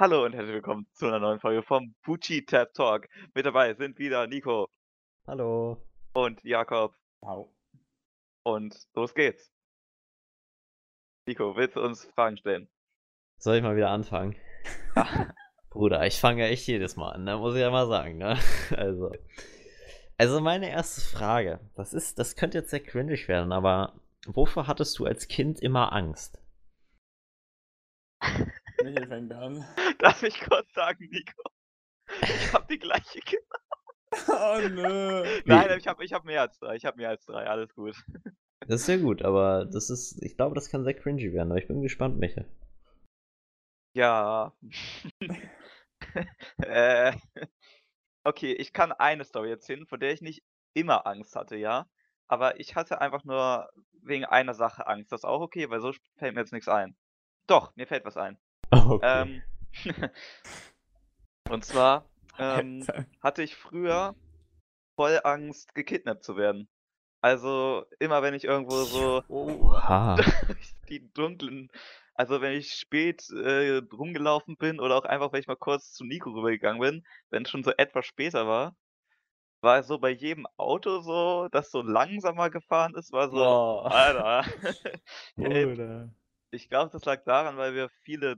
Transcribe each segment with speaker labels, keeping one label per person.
Speaker 1: Hallo und herzlich willkommen zu einer neuen Folge vom Pucci Tab Talk. Mit dabei sind wieder Nico
Speaker 2: Hallo.
Speaker 1: und Jakob
Speaker 3: Au.
Speaker 1: und los geht's. Nico, willst du uns Fragen stellen?
Speaker 2: Soll ich mal wieder anfangen? Bruder, ich fange ja echt jedes Mal an, ne? muss ich ja mal sagen, ne? Also. Also meine erste Frage, das ist, das könnte jetzt sehr cringe werden, aber wovor hattest du als Kind immer Angst?
Speaker 3: Michael fängt an.
Speaker 1: Darf ich kurz sagen, Nico? Ich habe die gleiche Kinder.
Speaker 3: Oh nö.
Speaker 1: Nein, ich habe ich hab mehr als drei. Ich habe mehr als drei. Alles gut.
Speaker 2: Das ist sehr gut, aber das ist, ich glaube, das kann sehr cringy werden, aber ich bin gespannt, Michael.
Speaker 1: Ja. äh, okay, ich kann eine Story erzählen, vor der ich nicht immer Angst hatte, ja. Aber ich hatte einfach nur wegen einer Sache Angst. Das ist auch okay, weil so fällt mir jetzt nichts ein. Doch, mir fällt was ein.
Speaker 2: Okay.
Speaker 1: Ähm, und zwar ähm, hatte ich früher voll Angst, gekidnappt zu werden. Also immer wenn ich irgendwo so
Speaker 2: Oha.
Speaker 1: die dunklen, also wenn ich spät äh, rumgelaufen bin oder auch einfach, wenn ich mal kurz zu Nico rübergegangen bin, wenn es schon so etwas später war, war es so bei jedem Auto so, das so langsamer gefahren ist, war so,
Speaker 3: Boah.
Speaker 1: Alter. Ey, ich glaube, das lag daran, weil wir viele,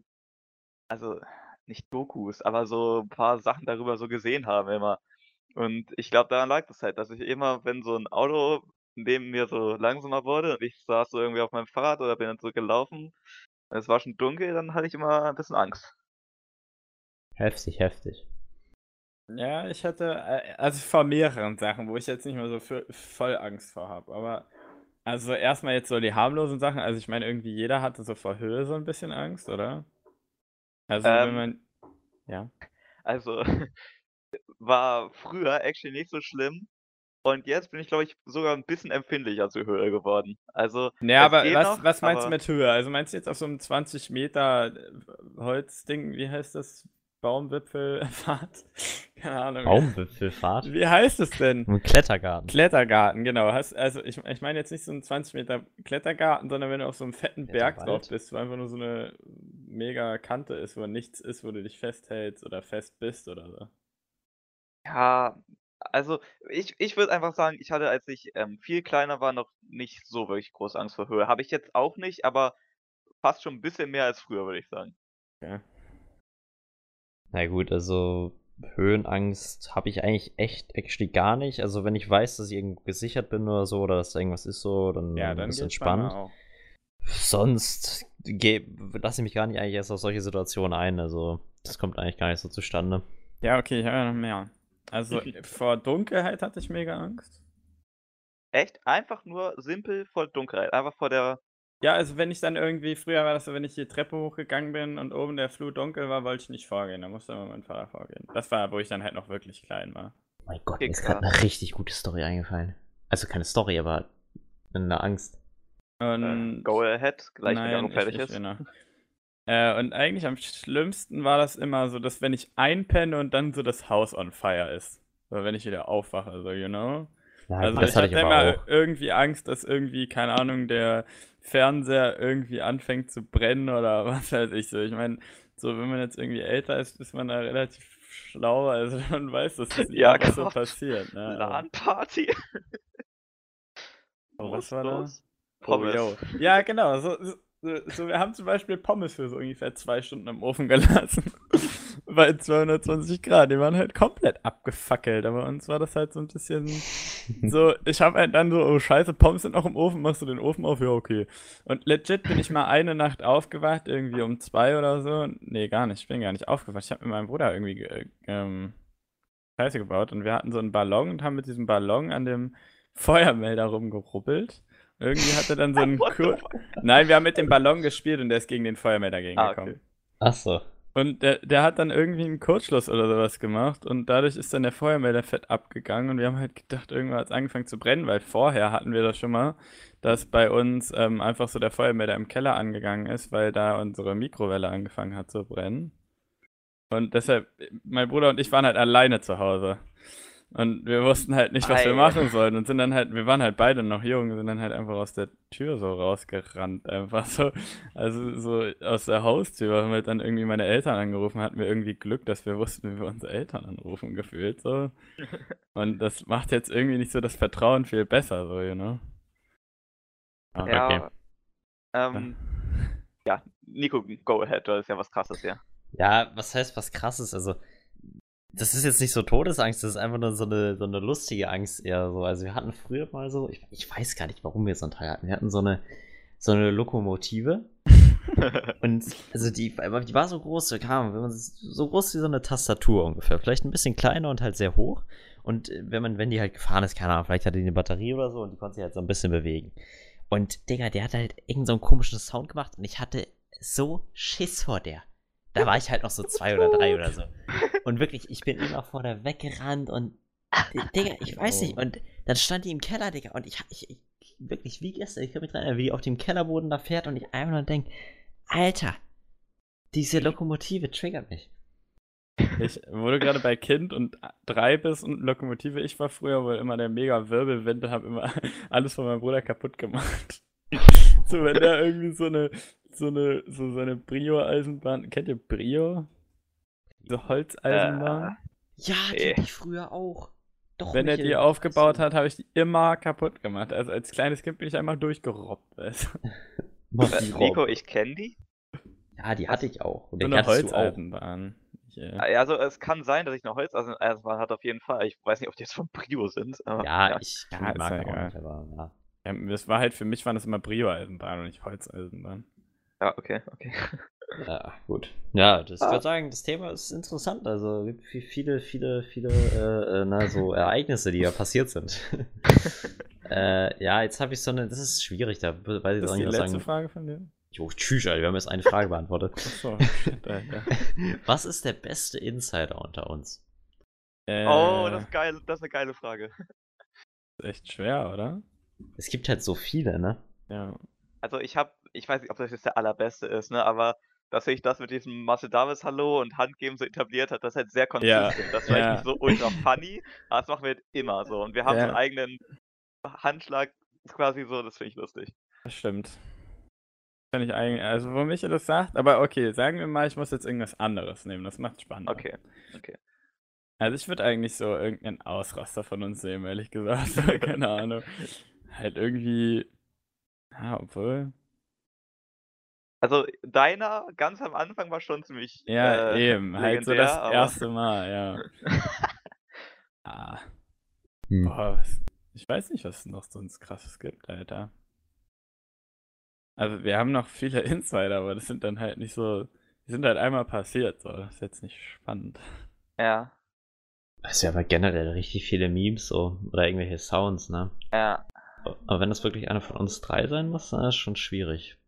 Speaker 1: also nicht Dokus, aber so ein paar Sachen darüber so gesehen haben immer. Und ich glaube, daran lag das halt, dass ich immer, wenn so ein Auto neben mir so langsamer wurde und ich saß so irgendwie auf meinem Fahrrad oder bin dann so gelaufen, und es war schon dunkel, dann hatte ich immer ein bisschen Angst.
Speaker 2: Heftig, heftig.
Speaker 3: Ja, ich hatte, äh, also vor mehreren Sachen, wo ich jetzt nicht mehr so für, voll Angst vor habe. Aber, also erstmal jetzt so die harmlosen Sachen. Also ich meine, irgendwie jeder hatte so vor Höhe so ein bisschen Angst, oder? Also wenn
Speaker 1: Ähm,
Speaker 3: man, ja.
Speaker 1: Also war früher actually nicht so schlimm. Und jetzt bin ich, glaube ich, sogar ein bisschen empfindlicher zur Höhe geworden. Also, es
Speaker 3: aber was,
Speaker 1: noch,
Speaker 3: was meinst du
Speaker 1: aber
Speaker 3: mit Höhe? Also meinst du jetzt auf so einem 20 Meter äh, Holzding, wie heißt das? Baumwipfelfahrt? Keine Ahnung.
Speaker 2: Baumwipfelfahrt?
Speaker 3: Wie heißt es denn?
Speaker 2: Ein Klettergarten.
Speaker 3: Klettergarten, genau. Hast, also ich, ich meine jetzt nicht so einen 20 Meter Klettergarten, sondern wenn du auf so einem fetten Berg drauf bist, wo einfach nur so eine mega Kante ist, wo nichts ist, wo du dich festhältst oder fest bist oder so.
Speaker 1: ja, also ich, ich würde einfach sagen, ich hatte, als ich ähm, viel kleiner war, noch nicht so wirklich große Angst vor Höhe. Habe ich jetzt auch nicht, aber fast schon ein bisschen mehr als früher, würde ich sagen.
Speaker 3: Ja.
Speaker 2: Na gut, also Höhenangst habe ich eigentlich echt actually gar nicht. Also wenn ich weiß, dass ich irgendwo gesichert bin oder so, oder dass irgendwas ist so, dann,
Speaker 3: Ja, dann
Speaker 2: ist
Speaker 3: mir
Speaker 2: entspannt. Sonst geh- lasse ich mich gar nicht eigentlich erst auf solche Situationen ein. Also das kommt eigentlich gar nicht so zustande.
Speaker 3: Ja, okay, ich habe ja noch mehr. Also vor Dunkelheit hatte ich mega Angst.
Speaker 1: Echt? Einfach nur simpel vor Dunkelheit. Einfach vor der.
Speaker 3: Ja, also wenn ich dann irgendwie, früher war das so, wenn ich die Treppe hochgegangen bin und oben der Flur dunkel war, wollte ich nicht vorgehen. Da musste immer mein Vater vorgehen. Das war, wo ich dann halt noch wirklich klein war.
Speaker 2: Mein Gott, mir ist gerade eine richtig gute Story eingefallen. Also keine Story, aber eine Angst.
Speaker 1: Äh,
Speaker 3: Und
Speaker 1: go ahead, gleich wenn
Speaker 3: Nein,
Speaker 1: Jakob fertig
Speaker 3: ich,
Speaker 1: ist.
Speaker 3: noch. Äh, und eigentlich am schlimmsten war das immer so, dass wenn ich einpenne und dann so das Haus on fire ist. Oder wenn ich wieder aufwache, so, you know?
Speaker 2: Ja,
Speaker 3: Also
Speaker 2: das
Speaker 3: ich
Speaker 2: hatte
Speaker 3: immer
Speaker 2: auch.
Speaker 3: irgendwie Angst, dass irgendwie, keine Ahnung, der Fernseher irgendwie anfängt zu brennen oder was weiß ich so. Ich meine, so wenn man jetzt irgendwie älter ist, ist man da relativ schlau, also man weiß, dass das nicht
Speaker 1: Ja,
Speaker 3: einfach so
Speaker 1: Gott.
Speaker 3: passiert. Ne? aber-
Speaker 1: LAN-Party.
Speaker 3: Oh, was war da?
Speaker 1: los.
Speaker 3: Oh,
Speaker 1: Pommes.
Speaker 3: yo. Ja, genau. So, so, so, wir haben zum Beispiel Pommes für so ungefähr zwei Stunden im Ofen gelassen. Bei 220 Grad. Die waren halt komplett abgefackelt. Aber uns war das halt so ein bisschen so. Ich habe halt dann so, oh Scheiße, Pommes sind noch im Ofen. Machst du den Ofen auf? Ja, okay. Und legit bin ich mal eine Nacht aufgewacht, irgendwie um zwei oder so. Nee, gar nicht. Ich bin gar nicht aufgewacht. Ich habe mit meinem Bruder irgendwie ge- ähm, Scheiße gebaut. Und wir hatten so einen Ballon und haben mit diesem Ballon an dem Feuermelder rumgerubbelt. Irgendwie hat er dann so einen Kur? Nein, wir haben mit dem Ballon gespielt und der ist gegen den Feuermelder
Speaker 1: Ah,
Speaker 3: gegengekommen.
Speaker 1: okay.
Speaker 2: Ach so.
Speaker 3: Und der, der hat dann irgendwie einen Kurzschluss oder sowas gemacht und dadurch ist dann der Feuermelder fett abgegangen und wir haben halt gedacht, irgendwann hat es angefangen zu brennen, weil vorher hatten wir das schon mal, dass bei uns ähm, einfach so der Feuermelder im Keller angegangen ist, weil da unsere Mikrowelle angefangen hat zu brennen. Und deshalb, mein Bruder und ich waren halt alleine zu Hause. Und wir wussten halt nicht, was wir machen sollten und sind dann halt, wir waren halt beide noch jung, sind dann halt einfach aus der Tür so rausgerannt, einfach so. Also so aus der Haustür haben wir dann irgendwie meine Eltern angerufen, hatten wir irgendwie Glück, dass wir wussten, wie wir unsere Eltern anrufen, gefühlt so. Und das macht jetzt irgendwie nicht so das Vertrauen viel besser, so, you know. Ah,
Speaker 1: Ja.
Speaker 2: okay.
Speaker 1: Ähm, ja, Nico, go ahead, du hast ja was krasses hier.
Speaker 2: Ja, was heißt was krasses? Also, das ist jetzt nicht so Todesangst, das ist einfach nur so eine, so eine lustige Angst eher so. Also, wir hatten früher mal so, ich, ich weiß gar nicht, warum wir so ein Teil hatten. Wir hatten so eine, so eine Lokomotive. Und also die, die war so groß, kam, wenn man so groß wie so eine Tastatur ungefähr. Vielleicht ein bisschen kleiner und halt sehr hoch. Und äh, wenn man, wenn die halt gefahren ist, keine Ahnung, vielleicht hatte die eine Batterie oder so und die konnte sich halt so ein bisschen bewegen. Und Digga, der hat halt irgend so einen komischen Sound gemacht und ich hatte so Schiss vor der. Da war ich halt noch so zwei oder drei oder so. Und wirklich, ich bin immer vor der weggerannt und Digga, ich weiß nicht. Und dann stand die im Keller, Digga, und ich, ich, ich wirklich wie gestern, ich kann mich dran erinnern, wie die auf dem Kellerboden da fährt und ich einfach nur denke, Alter, diese Lokomotive triggert mich.
Speaker 3: Ich wurde gerade bei Kind und drei bist und Lokomotive. Ich war früher wohl immer der mega Wirbelwind und habe immer alles von meinem Bruder kaputt gemacht. so, wenn der irgendwie so eine, so eine, so seine Brio-Eisenbahn, kennt ihr Brio? So Holzeisenbahn?
Speaker 2: Ja, die hatte ich früher auch. Doch,
Speaker 3: wenn er die aufgebaut
Speaker 2: so-
Speaker 3: hat, habe ich die immer kaputt gemacht. Also als kleines Kind bin ich einmal durchgerobbt. weißt du?
Speaker 2: Mach
Speaker 1: Äh, Nico, ich kenne die.
Speaker 2: Ja, die hatte ich auch. Und
Speaker 3: So eine
Speaker 2: du auch.
Speaker 3: Holzeisenbahn. Ich, äh,
Speaker 1: Ja, Also es kann sein, dass ich eine Holzeisenbahn hat auf jeden Fall. Ich weiß nicht, ob die jetzt von Prio sind. Aber,
Speaker 2: Ja, ich
Speaker 3: Ja,
Speaker 2: kann die
Speaker 3: ist
Speaker 2: Marke
Speaker 3: ja
Speaker 2: auch
Speaker 3: egal.
Speaker 2: nicht, aber ja.
Speaker 3: ja, das war halt für mich waren das immer Brio-Eisenbahn und nicht Holzeisenbahn.
Speaker 1: Ja, okay, okay.
Speaker 2: Ja, gut. Ja, das, ich
Speaker 1: Ah.
Speaker 2: würde sagen, das Thema ist interessant. Also gibt vi- viele, viele, viele äh, äh, na, so Ereignisse, die ja passiert sind. äh, ja, jetzt habe ich so eine, das ist schwierig, da weiß ich
Speaker 3: Das
Speaker 2: auch
Speaker 3: ist die
Speaker 2: nicht, was
Speaker 3: letzte
Speaker 2: sagen.
Speaker 3: Frage von dir?
Speaker 2: Jo, tschüss, Alter, wir haben jetzt eine Frage beantwortet.
Speaker 3: Achso, shit, Alter.
Speaker 2: Was ist der beste Insider unter uns?
Speaker 3: Äh,
Speaker 1: Oh, das ist geil, das ist eine geile Frage.
Speaker 3: ist echt schwer, oder?
Speaker 2: Es gibt halt so viele, ne?
Speaker 3: Ja.
Speaker 1: Also ich habe, ich weiß nicht, ob das jetzt der allerbeste ist, ne, aber dass sich das mit diesem Marcel Davis Hallo und Handgeben so etabliert hat, das ist halt sehr consistent. Das ist vielleicht
Speaker 3: ja.
Speaker 1: nicht so ultra funny, aber das machen wir halt immer so. Und wir haben
Speaker 3: Ja.
Speaker 1: einen eigenen Handschlag quasi so, das finde ich lustig.
Speaker 3: Das stimmt. Kann ich eigentlich, also wo Michael das sagt, aber okay, sagen wir mal, ich muss jetzt irgendwas anderes nehmen, das macht spannend.
Speaker 1: Okay, okay.
Speaker 3: Also ich würde eigentlich so irgendeinen Ausraster von uns sehen, ehrlich gesagt. Keine Ahnung. Halt irgendwie. Ja, obwohl.
Speaker 1: Also deiner ganz am Anfang war schon ziemlich
Speaker 3: Ja,
Speaker 1: äh,
Speaker 3: eben. Halt so das
Speaker 1: aber-
Speaker 3: erste Mal, ja. Ah.
Speaker 2: Hm.
Speaker 3: Boah, was, ich weiß nicht, was es noch sonst krasses gibt, Alter. Also wir haben noch viele Insider, aber das sind dann halt nicht so. Die sind halt einmal passiert, so. Das ist jetzt nicht spannend.
Speaker 1: Ja,
Speaker 2: Es ist ja aber generell richtig viele Memes so oder irgendwelche Sounds, ne?
Speaker 1: ja.
Speaker 2: Aber wenn das wirklich einer von uns drei sein muss, dann ist es schon schwierig.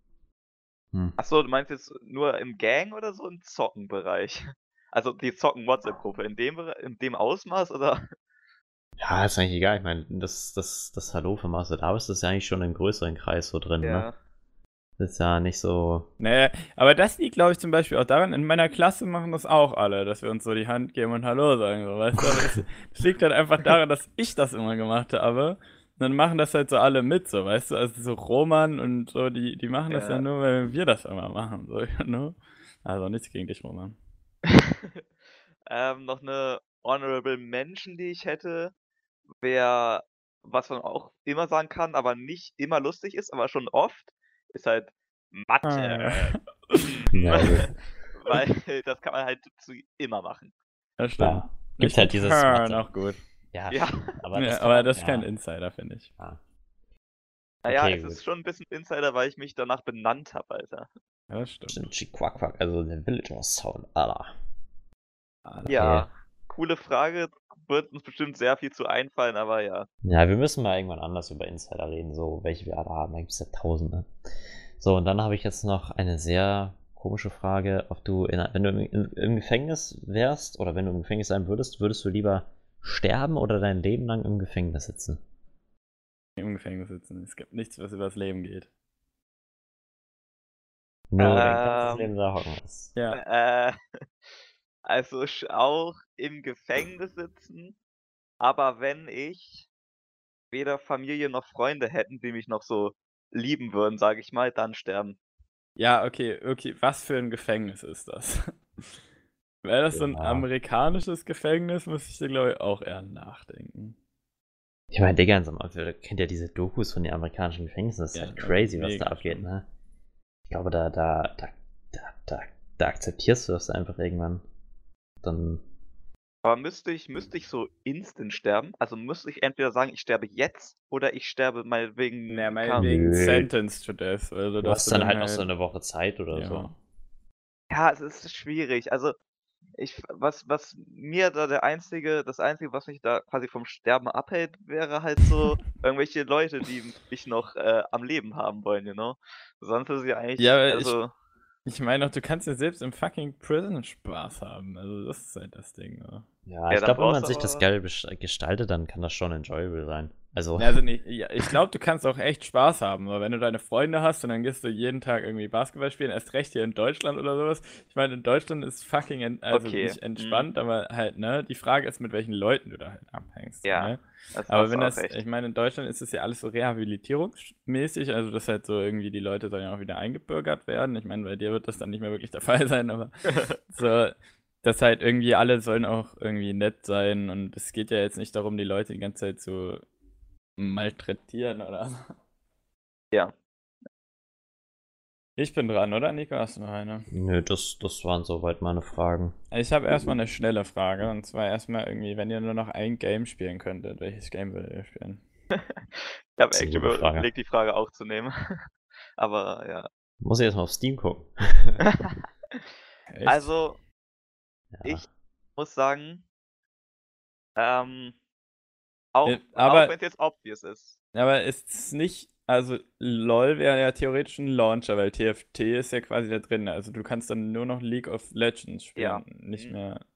Speaker 2: Hm.
Speaker 1: Achso, du meinst jetzt nur im Gang oder so im Zockenbereich? Also die Zocken-WhatsApp-Gruppe, in dem, Bere- in dem Ausmaß oder?
Speaker 2: Ja, ist eigentlich egal. Ich meine, das, das, das Hallo von Marcel Davis ist ja eigentlich schon im größeren Kreis so drin, ne?
Speaker 1: Ja.
Speaker 2: Das ist ja nicht so.
Speaker 3: Nee, aber das liegt, glaube ich, zum Beispiel auch daran, in meiner Klasse machen das auch alle, dass wir uns so die Hand geben und Hallo sagen, so, weißt du? Das liegt halt einfach daran, dass ich das immer gemacht habe. Und dann machen das halt so alle mit, so, weißt du? Also so Roman und so, die, die machen das ja.
Speaker 1: Ja.
Speaker 3: nur, weil wir das immer machen, so, ne? Also nichts gegen dich, Roman.
Speaker 1: ähm, noch eine Honorable Mention, die ich hätte, wäre, was man auch immer sagen kann, aber nicht immer lustig ist, aber schon oft, ist halt Mathe.
Speaker 3: Ah,
Speaker 2: Ja,
Speaker 1: Weil das kann man halt zu immer machen.
Speaker 3: Das stimmt.
Speaker 2: ja. Gibt halt dieses
Speaker 3: Turn,
Speaker 2: Mathe.
Speaker 3: auch gut.
Speaker 2: Ja,
Speaker 1: Ja.
Speaker 2: aber
Speaker 3: Ja,
Speaker 2: das, kann
Speaker 3: aber
Speaker 2: man-
Speaker 3: das ist
Speaker 2: ja.
Speaker 3: kein Insider, finde ich.
Speaker 2: Ja.
Speaker 1: Naja,
Speaker 2: Okay,
Speaker 1: es
Speaker 2: gut.
Speaker 1: ist schon ein bisschen Insider, weil ich mich danach benannt habe, Alter.
Speaker 3: Ja, das stimmt.
Speaker 2: Stimmt, Chiquaquack, also der Villager Sound, Alter.
Speaker 1: Ja, coole Frage. Wird uns bestimmt sehr viel zu einfallen, aber ja.
Speaker 2: Ja, wir müssen mal irgendwann anders über Insider reden, so welche wir alle haben. Da gibt es ja tausende. So, und dann habe ich jetzt noch eine sehr komische Frage, ob du, in, wenn du im, im, im Gefängnis wärst oder wenn du im Gefängnis sein würdest, würdest du lieber sterben oder dein Leben lang im Gefängnis sitzen?
Speaker 3: Im Gefängnis sitzen. Es gibt nichts, was über das Leben geht.
Speaker 2: Nur dein ganzes
Speaker 1: Ähm,
Speaker 2: Leben da hocken ist.
Speaker 3: Ja.
Speaker 1: Äh, also auch im Gefängnis sitzen, aber wenn ich weder Familie noch Freunde hätten, die mich noch so lieben würden, sage ich mal, dann sterben.
Speaker 3: Ja, okay, okay. Was für ein Gefängnis ist das? Wäre das so ein
Speaker 2: Ja.
Speaker 3: amerikanisches Gefängnis, muss ich dir, glaube ich, auch eher nachdenken.
Speaker 2: Ich meine, Digga, in so einem- ihr kennt ja diese Dokus von den amerikanischen Gefängnissen, das ist
Speaker 3: Ja,
Speaker 2: halt crazy, was da abgeht, ne? Ich glaube, da, da, da, da, da, da akzeptierst du das einfach irgendwann. Dann,
Speaker 1: Aber müsste ich, müsste ich so instant sterben? Also müsste ich entweder sagen, ich sterbe jetzt oder ich sterbe meinetwegen.
Speaker 3: Naja,
Speaker 1: keine-
Speaker 3: meinetwegen
Speaker 2: Nö.
Speaker 3: sentenced to death. Also,
Speaker 2: du hast dann halt noch so eine Woche Zeit oder
Speaker 3: ja.
Speaker 2: so.
Speaker 1: Ja, es ist schwierig. Also, ich, was, was mir da der einzige, das einzige, was mich da quasi vom Sterben abhält, wäre halt so irgendwelche Leute, die mich noch äh, am Leben haben wollen, you know? Sonst ist ja eigentlich,
Speaker 3: Ja, aber ich-
Speaker 1: also,
Speaker 3: Ich meine auch, du kannst ja selbst im fucking Prison Spaß haben. Also, das ist halt das Ding. Ne?
Speaker 2: Ja,
Speaker 1: Ja,
Speaker 2: ich glaube, wenn man sich das geil gestaltet, dann kann das schon enjoyable sein. Also,
Speaker 3: Also nicht, ja, ich glaube, du kannst auch echt Spaß haben, aber wenn du deine Freunde hast und dann gehst du jeden Tag irgendwie Basketball spielen, erst recht hier in Deutschland oder sowas. Ich meine, in Deutschland ist fucking, en also
Speaker 1: Okay,
Speaker 3: nicht entspannt, aber halt, ne, die Frage ist, mit welchen Leuten du da halt abhängst.
Speaker 1: Ja,
Speaker 3: Ne? Aber wenn das,
Speaker 1: recht.
Speaker 3: ich meine, in Deutschland ist es ja alles so rehabilitierungsmäßig, also dass halt so irgendwie die Leute dann ja auch wieder eingebürgert werden. Ich meine, bei dir wird das dann nicht mehr wirklich der Fall sein, aber so, dass halt irgendwie alle sollen auch irgendwie nett sein und es geht ja jetzt nicht darum, die Leute die ganze Zeit zu malträtieren oder so.
Speaker 1: Ja.
Speaker 3: Ich bin dran, oder Nico? Hast du noch eine?
Speaker 2: nö, das, das waren soweit meine Fragen.
Speaker 3: Ich habe erstmal eine schnelle Frage und zwar erstmal irgendwie, wenn ihr nur noch ein Game spielen könntet, welches Game würdet ihr spielen?
Speaker 1: Ich habe echt überlegt, die Frage auch zu nehmen. aber ja.
Speaker 2: Muss ich jetzt mal auf Steam gucken.
Speaker 1: Also,
Speaker 2: Ja.
Speaker 1: ich muss sagen, ähm, auch,
Speaker 3: Äh, aber-
Speaker 1: auch wenn es jetzt obvious ist.
Speaker 3: Aber ist es nicht, also LOL wäre ja theoretisch ein Launcher, weil TFT ist ja quasi da drin. Also du kannst dann nur noch League of Legends spielen,
Speaker 1: Ja.
Speaker 3: nicht
Speaker 1: Mhm.
Speaker 3: mehr.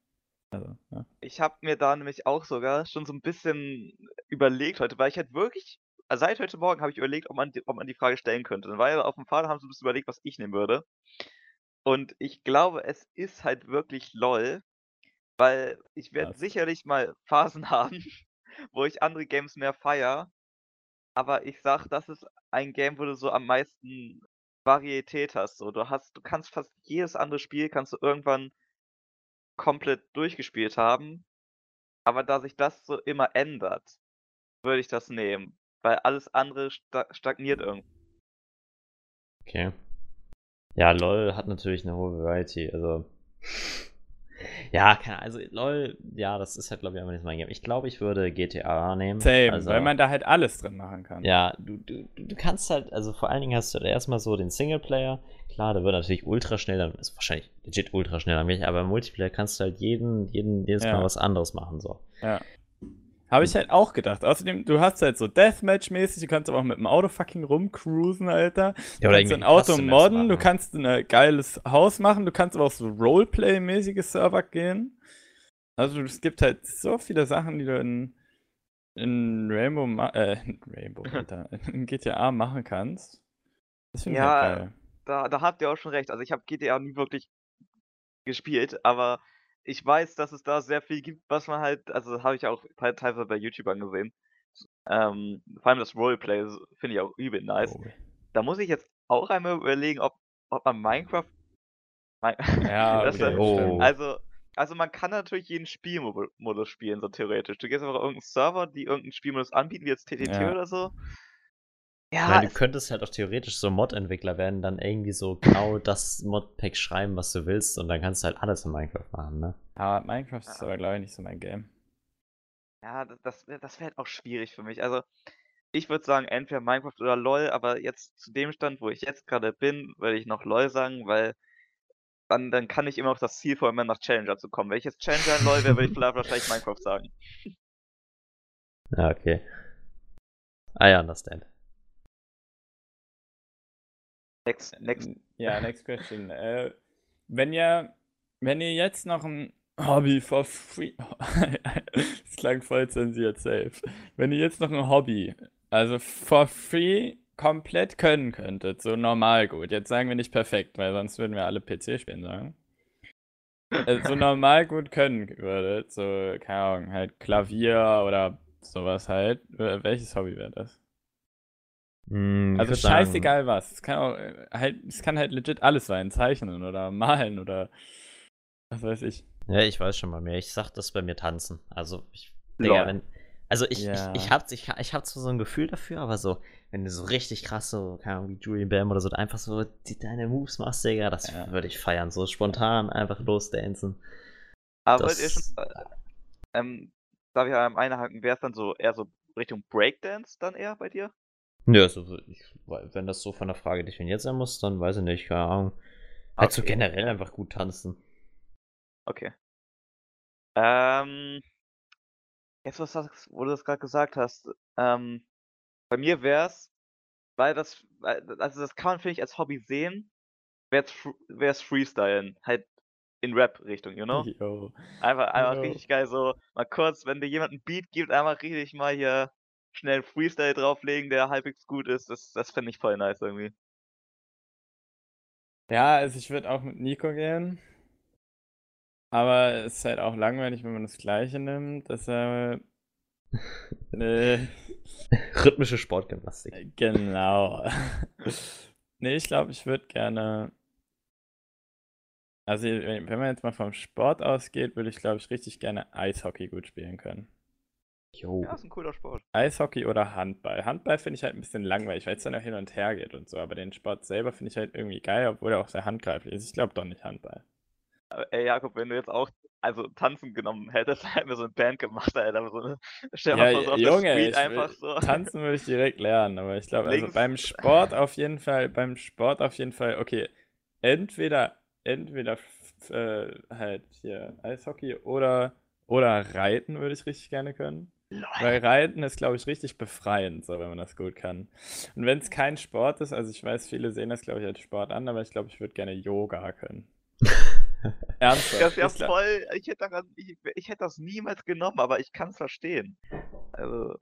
Speaker 3: Also, ja.
Speaker 1: Ich habe mir da nämlich auch sogar schon so ein bisschen überlegt heute, weil ich halt wirklich, also seit heute Morgen habe ich überlegt, ob man, die- ob man die Frage stellen könnte. Dann war ja auf dem Fahrrad, haben sie ein bisschen überlegt, was ich nehmen würde. Und ich glaube, es ist halt wirklich LOL, weil ich werde sicherlich mal Phasen haben, wo ich andere Games mehr feier. Aber ich sag, das ist ein Game, wo du so am meisten Varietät hast. So, du hast, du kannst fast jedes andere Spiel kannst du irgendwann komplett durchgespielt haben. Aber da sich das so immer ändert, würde ich das nehmen. Weil alles andere sta stagniert irgendwie.
Speaker 2: Okay. Ja, LOL hat natürlich eine hohe Variety, also. Ja, keine Ahnung, also LOL, ja, das ist halt, glaube ich, einfach nicht mein Game. Ich glaube, ich würde GTA nehmen.
Speaker 3: Same,
Speaker 2: also,
Speaker 3: weil man da halt alles drin machen kann.
Speaker 2: Ja, du, du, du kannst halt, also vor allen Dingen hast du da erstmal so den Singleplayer. Klar, der wird natürlich ultra schnell, dann ist wahrscheinlich legit ultra schnell aber im Multiplayer kannst du halt jeden, jeden, jedes
Speaker 3: Ja.
Speaker 2: Mal was anderes machen, so.
Speaker 3: Ja. Habe ich halt auch gedacht. Außerdem, du hast halt so Deathmatch-mäßig, du kannst aber auch mit dem Auto fucking rumcruisen, Alter.
Speaker 2: Ja,
Speaker 3: Du kannst ein Auto modden, du kannst ein geiles Haus machen, du kannst aber auch so Roleplay-mäßige Server gehen. Also es gibt halt so viele Sachen, die du in, in Rainbow, äh, in Rainbow, Alter, in GTA machen kannst. Das finde ich
Speaker 1: Ja,
Speaker 3: halt geil.
Speaker 1: Da, da habt ihr auch schon recht. Also ich habe GTA nie wirklich gespielt, aber ich weiß, dass es da sehr viel gibt, was man halt, also habe ich auch te- teilweise bei YouTube angesehen. Ähm, vor allem das Roleplay finde ich auch übel nice.
Speaker 3: Oh.
Speaker 1: Da muss ich jetzt auch einmal überlegen, ob, ob man Minecraft. Mi-
Speaker 3: Ja,
Speaker 1: Das
Speaker 3: okay,
Speaker 2: Oh.
Speaker 1: Also, also man kann natürlich jeden Spielmodus spielen, so theoretisch. Du gehst einfach auf irgendeinen Server, die irgendeinen Spielmodus anbieten, wie jetzt TTT
Speaker 3: Ja.
Speaker 1: oder so. Ja,
Speaker 2: meine, du
Speaker 1: es-
Speaker 2: könntest halt auch theoretisch so Mod-Entwickler werden, dann irgendwie so genau das Mod-Pack schreiben, was du willst, und dann kannst du halt alles in Minecraft machen, ne?
Speaker 3: Aber Minecraft ist
Speaker 1: Ja.
Speaker 3: aber, glaube ich, nicht so mein Game.
Speaker 1: Ja, das, das, wär- das wäre halt auch schwierig für mich. Also, ich würde sagen, entweder Minecraft oder LOL, aber jetzt zu dem Stand, wo ich jetzt gerade bin, würde ich noch LOL sagen, weil dann, dann kann ich immer auf das Ziel vor allem nach Challenger zu kommen. Wenn ich jetzt Challenger in LOL wäre, würde ich vielleicht wahrscheinlich Minecraft sagen.
Speaker 2: Ja, okay. I understand.
Speaker 1: Next, next.
Speaker 3: Ja, next question. äh, wenn ihr, wenn ihr jetzt noch ein Hobby for free, das klang voll zensiert, safe. Wenn ihr jetzt noch ein Hobby, also for free komplett können könntet, so normal gut. Jetzt sagen wir nicht perfekt, weil sonst würden wir alle PC spielen sagen. äh, so normal gut können würdet, so, keine Ahnung, halt Klavier oder sowas halt, welches Hobby wäre das?
Speaker 2: Hm,
Speaker 3: Also
Speaker 2: ich würd sagen,
Speaker 3: scheißegal was. Es kann auch äh, halt, es kann halt legit alles sein. Zeichnen oder malen oder was weiß ich.
Speaker 2: Ja, ich weiß schon mal mehr. Ich sag das bei mir tanzen. Also, ich. Digga, wenn, also ich,
Speaker 3: Ja.
Speaker 2: ich, ich hab, ich, ich hab zwar so ein Gefühl dafür, aber so, wenn du so richtig krass so, keine Ahnung, wie Julian Bam oder so, einfach so die, deine Moves machst, Digga, das
Speaker 3: Ja.
Speaker 2: würde ich feiern. So spontan einfach losdancen.
Speaker 1: Aber
Speaker 2: Das-
Speaker 1: ihr schon, äh, ähm, darf ich einhaken, wäre es dann so eher so Richtung Breakdance dann eher bei dir?
Speaker 2: Nö, also, so- ich, wenn das so von der Frage definiert sein muss, dann weiß ich nicht, keine Ahnung. Halt so generell einfach gut tanzen.
Speaker 1: Okay. Ähm, jetzt, was das, wo du das gerade gesagt hast, ähm, bei mir wär's, weil das, also das kann man, finde ich, als Hobby sehen, wär's, wär's Freestylen, halt in Rap-Richtung, you know?
Speaker 3: Yo.
Speaker 1: Einfach, einfach
Speaker 3: Jo.
Speaker 1: richtig geil, so mal kurz, wenn dir jemand einen Beat gibt, einmal richtig mal hier schnell Freestyle drauflegen, der halbwegs gut ist, das, das finde ich voll nice irgendwie.
Speaker 3: Ja, also ich würde auch mit Nico gehen. Aber es ist halt auch langweilig, wenn man das Gleiche nimmt. Deshalb. Nee,
Speaker 2: Rhythmische Sportgymnastik.
Speaker 3: genau. nee, ich glaube, ich würde gerne. Also, wenn wenn man jetzt mal vom Sport ausgeht, würde ich, glaube ich, richtig gerne Eishockey gut spielen können.
Speaker 2: Jo.
Speaker 1: Ja, ist ein cooler Sport.
Speaker 3: Eishockey oder Handball. Handball finde ich halt ein bisschen langweilig, weil es dann auch hin und her geht und so. Aber den Sport selber finde ich halt irgendwie geil, obwohl er auch sehr handgreiflich ist. Ich glaube doch nicht Handball.
Speaker 1: Aber, ey, Jakob, wenn du jetzt auch, also tanzen genommen hättest, hätten wir so eine Band gemacht, Alter. So eine, stell dir mal so auf
Speaker 3: Junge,
Speaker 1: Street
Speaker 3: ich
Speaker 1: einfach
Speaker 3: will-
Speaker 1: so.
Speaker 3: tanzen würde ich direkt lernen, aber ich glaube, also beim Sport auf jeden Fall, beim Sport auf jeden Fall, okay, entweder, entweder äh, halt hier Eishockey oder, oder Reiten würde ich richtig gerne können. Weil Reiten ist, glaube ich, richtig befreiend, so wenn man das gut kann. Und wenn es kein Sport ist, also ich weiß, viele sehen das, glaube ich, als Sport an, aber ich glaube, ich würde gerne Yoga können. Ernsthaft.
Speaker 1: Das ja voll, ich hätte, daran, ich, ich hätte das niemals genommen, aber ich kann es verstehen. Also,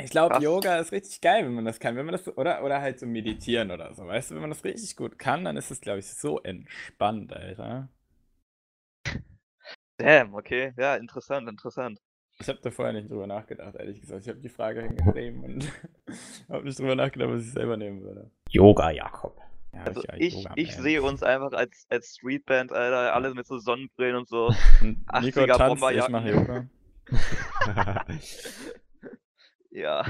Speaker 3: Ich glaube. Yoga ist richtig geil, wenn man das kann. Wenn man das, oder, oder halt so meditieren oder so. Weißt du, wenn man das richtig gut kann, dann ist es, glaube ich, so entspannt, Alter.
Speaker 1: damn, okay, ja, interessant, interessant.
Speaker 3: Ich habe da vorher nicht drüber nachgedacht, ehrlich gesagt. Ich habe die Frage hingeschrieben und habe nicht drüber nachgedacht, was ich selber nehmen würde.
Speaker 2: Yoga, Jakob.
Speaker 3: Ja,
Speaker 1: Also
Speaker 3: ja,
Speaker 1: ich,
Speaker 3: Yoga,
Speaker 1: ich
Speaker 3: man.
Speaker 1: sehe uns einfach als, als Streetband, Alter, alle mit so Sonnenbrillen und so.
Speaker 3: Und Nico
Speaker 1: 80er
Speaker 3: tanzt, ich mache Yoga.
Speaker 1: Ja.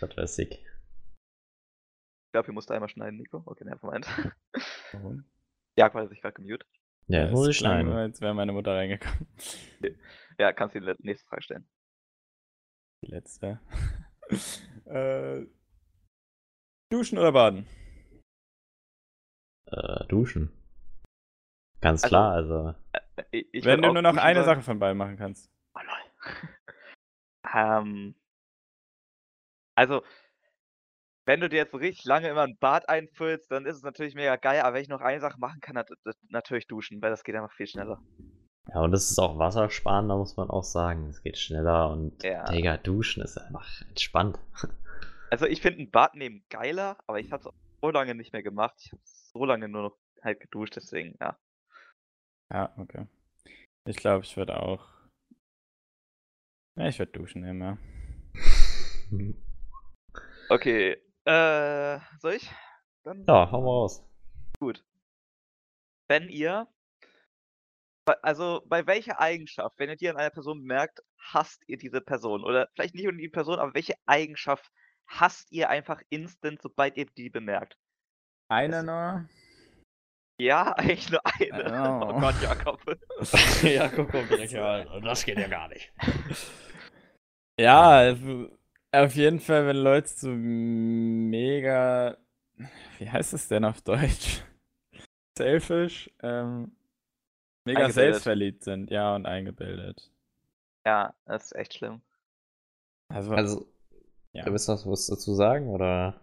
Speaker 2: das wäre sick.
Speaker 1: Ich glaube, hier musst du einmal schneiden, Nico. Okay, nevermind.
Speaker 3: Warum?
Speaker 1: Jakob hat sich gerade gemutet.
Speaker 2: Ja, ich
Speaker 3: klang
Speaker 2: schneiden.
Speaker 3: als wäre meine Mutter reingekommen.
Speaker 1: Ja, kannst du die nächste Frage stellen.
Speaker 3: Die letzte. äh, duschen oder baden?
Speaker 2: Äh, duschen. Ganz
Speaker 1: Also,
Speaker 2: klar, also.
Speaker 1: Ich, ich
Speaker 3: Wenn du nur noch eine. Sache von beiden machen kannst.
Speaker 1: Oh, lol. ähm, also, wenn du dir jetzt so richtig lange immer ein Bad einfüllst, dann ist es natürlich mega geil, aber wenn ich noch eine Sache machen kann, dann das- natürlich duschen, weil das geht einfach viel schneller.
Speaker 2: Ja, und es ist auch wassersparender, muss man auch sagen. Es geht schneller und,
Speaker 1: Ja.
Speaker 2: Digga, duschen ist einfach entspannt.
Speaker 1: Also ich finde ein Bad nehmen geiler, aber ich habe es so lange nicht mehr gemacht. Ich habe so lange nur noch halt geduscht, deswegen, ja.
Speaker 3: Ja, okay. Ich glaube, ich würde auch. Ja, ich würde duschen immer.
Speaker 1: Okay, äh, soll ich? Dann
Speaker 2: Ja, hau mal raus.
Speaker 1: wenn ihr, also bei welcher Eigenschaft, wenn ihr die an einer Person bemerkt, hasst ihr diese Person? Oder vielleicht nicht nur die Person, aber welche Eigenschaft hasst ihr einfach instant, sobald ihr die bemerkt?
Speaker 3: Einer nur?
Speaker 1: Ja, eigentlich nur eine.
Speaker 3: Oh.
Speaker 1: Oh Gott, Jakob.
Speaker 2: ja, guck mal, direkt ja, das geht ja gar nicht.
Speaker 3: Ja, also, auf jeden Fall, wenn Leute so mega. Wie heißt es denn auf Deutsch? Selfish? Ähm, mega
Speaker 1: Eingebildet.
Speaker 3: selbstverliebt sind, ja, und eingebildet.
Speaker 1: Ja, das ist echt schlimm.
Speaker 3: Also,
Speaker 2: Also,
Speaker 3: ja.
Speaker 2: du willst noch was dazu sagen, oder?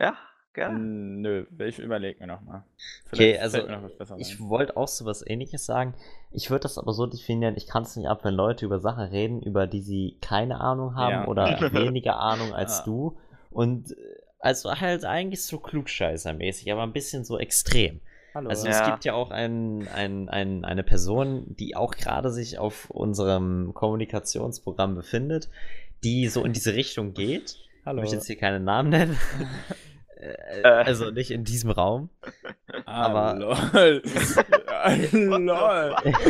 Speaker 1: Ja, gerne.
Speaker 3: Nö, ich überlege mir nochmal.
Speaker 2: Okay, also,
Speaker 3: Mir noch was Besseres
Speaker 2: Ich wollte auch so was ähnliches sagen. Ich würde das aber so definieren, ich kann es nicht ab, wenn Leute über Sachen reden, über die sie keine Ahnung haben
Speaker 3: Ja.
Speaker 2: oder weniger Ahnung als
Speaker 3: Ja.
Speaker 2: du. Und äh, also halt eigentlich so klugscheißermäßig, aber ein bisschen so extrem.
Speaker 3: Hallo.
Speaker 2: Also
Speaker 1: Ja.
Speaker 2: es gibt ja auch ein, ein, ein, eine Person, die auch gerade sich auf unserem Kommunikationsprogramm befindet, die so in diese Richtung geht. Ich
Speaker 3: Hallo.
Speaker 2: möchte jetzt hier keine Namen nennen. Äh, also nicht in diesem Raum. aber-
Speaker 3: Ah, lol. lol.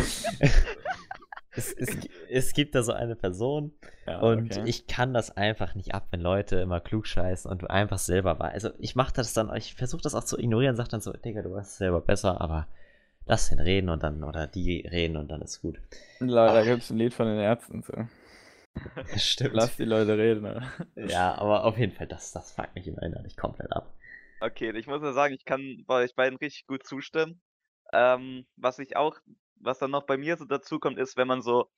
Speaker 2: es, es, es gibt da so eine Person
Speaker 3: Ja,
Speaker 2: und
Speaker 3: okay.
Speaker 2: ich kann das einfach nicht ab, wenn Leute immer klug scheißen und du einfach selber war. Also ich mache das dann, ich versuche das auch zu ignorieren, sag dann so, Digga, du weißt es selber besser, aber lass den reden und dann, oder die reden und dann ist gut.
Speaker 3: Lol, da gibt's ein Lied von den Ärzten so.
Speaker 2: Stimmt.
Speaker 3: Lass die Leute reden. oder?
Speaker 2: Ja, aber auf jeden Fall, das, das fuckt mich immer innerlich komplett ab.
Speaker 1: Okay, ich muss ja sagen, ich kann bei euch beiden richtig gut zustimmen. Ähm, was ich auch, was dann noch bei mir so dazu kommt, ist, wenn man so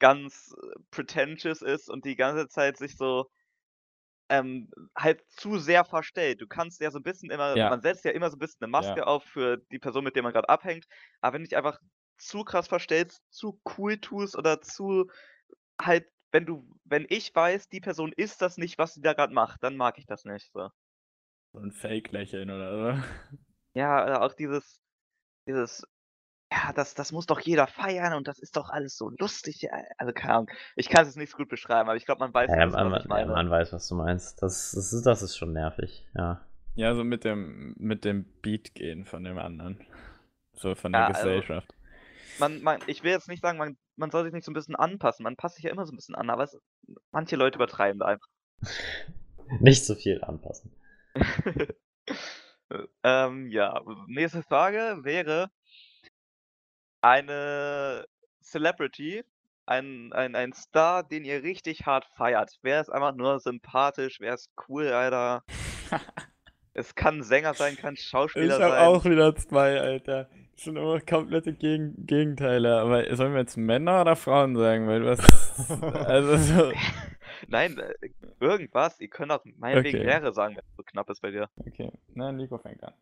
Speaker 1: ganz äh, pretentious ist und die ganze Zeit sich so ähm, halt zu sehr verstellt. Du kannst ja so ein bisschen immer,
Speaker 3: Ja.
Speaker 1: man setzt ja immer so ein bisschen eine Maske
Speaker 3: Ja.
Speaker 1: auf für die Person, mit der man gerade abhängt. Aber wenn du dich einfach zu krass verstellst, zu cool tust oder zu halt, wenn du, wenn ich weiß, die Person ist das nicht, was sie da gerade macht, dann mag ich das nicht. So.
Speaker 3: So ein Fake-Lächeln oder so.
Speaker 1: Ja, oder auch dieses, dieses, ja, das, das muss doch jeder feiern und das ist doch alles so lustig. ja, Also keine Ahnung. Ich kann es jetzt nicht so gut beschreiben, aber ich glaube, man weiß,
Speaker 2: Ja, man,
Speaker 1: was ich
Speaker 2: man, ja,
Speaker 1: meine.
Speaker 2: man weiß, was du meinst. Das, das, ist, das ist schon nervig, ja.
Speaker 3: Ja, so mit dem, mit dem Beat gehen von dem anderen. So von der
Speaker 1: Ja, also-
Speaker 3: Gesellschaft.
Speaker 1: Man, man, ich will jetzt nicht sagen, man, man soll sich nicht so ein bisschen anpassen. Man passt sich ja immer so ein bisschen an, aber es, manche Leute übertreiben da einfach.
Speaker 2: Nicht so viel anpassen.
Speaker 1: ähm, ja, nächste Frage wäre eine Celebrity, ein, ein, ein Star, den ihr richtig hart feiert. Wer ist einfach nur sympathisch, wer ist cool, Alter. Es kann Sänger sein, kann
Speaker 3: Ich
Speaker 1: Schauspieler
Speaker 3: habe
Speaker 1: sein.
Speaker 3: auch wieder zwei, Alter. Das sind immer komplette Gegen Gegenteile. Aber sollen wir jetzt Männer oder Frauen sagen? Weil hast. also so.
Speaker 1: Nein, äh, irgendwas. Ihr könnt auch meinetwegen
Speaker 3: Okay.
Speaker 1: mehrere sagen, wenn es so knapp ist bei dir.
Speaker 3: Okay. Na, Nico fängt an.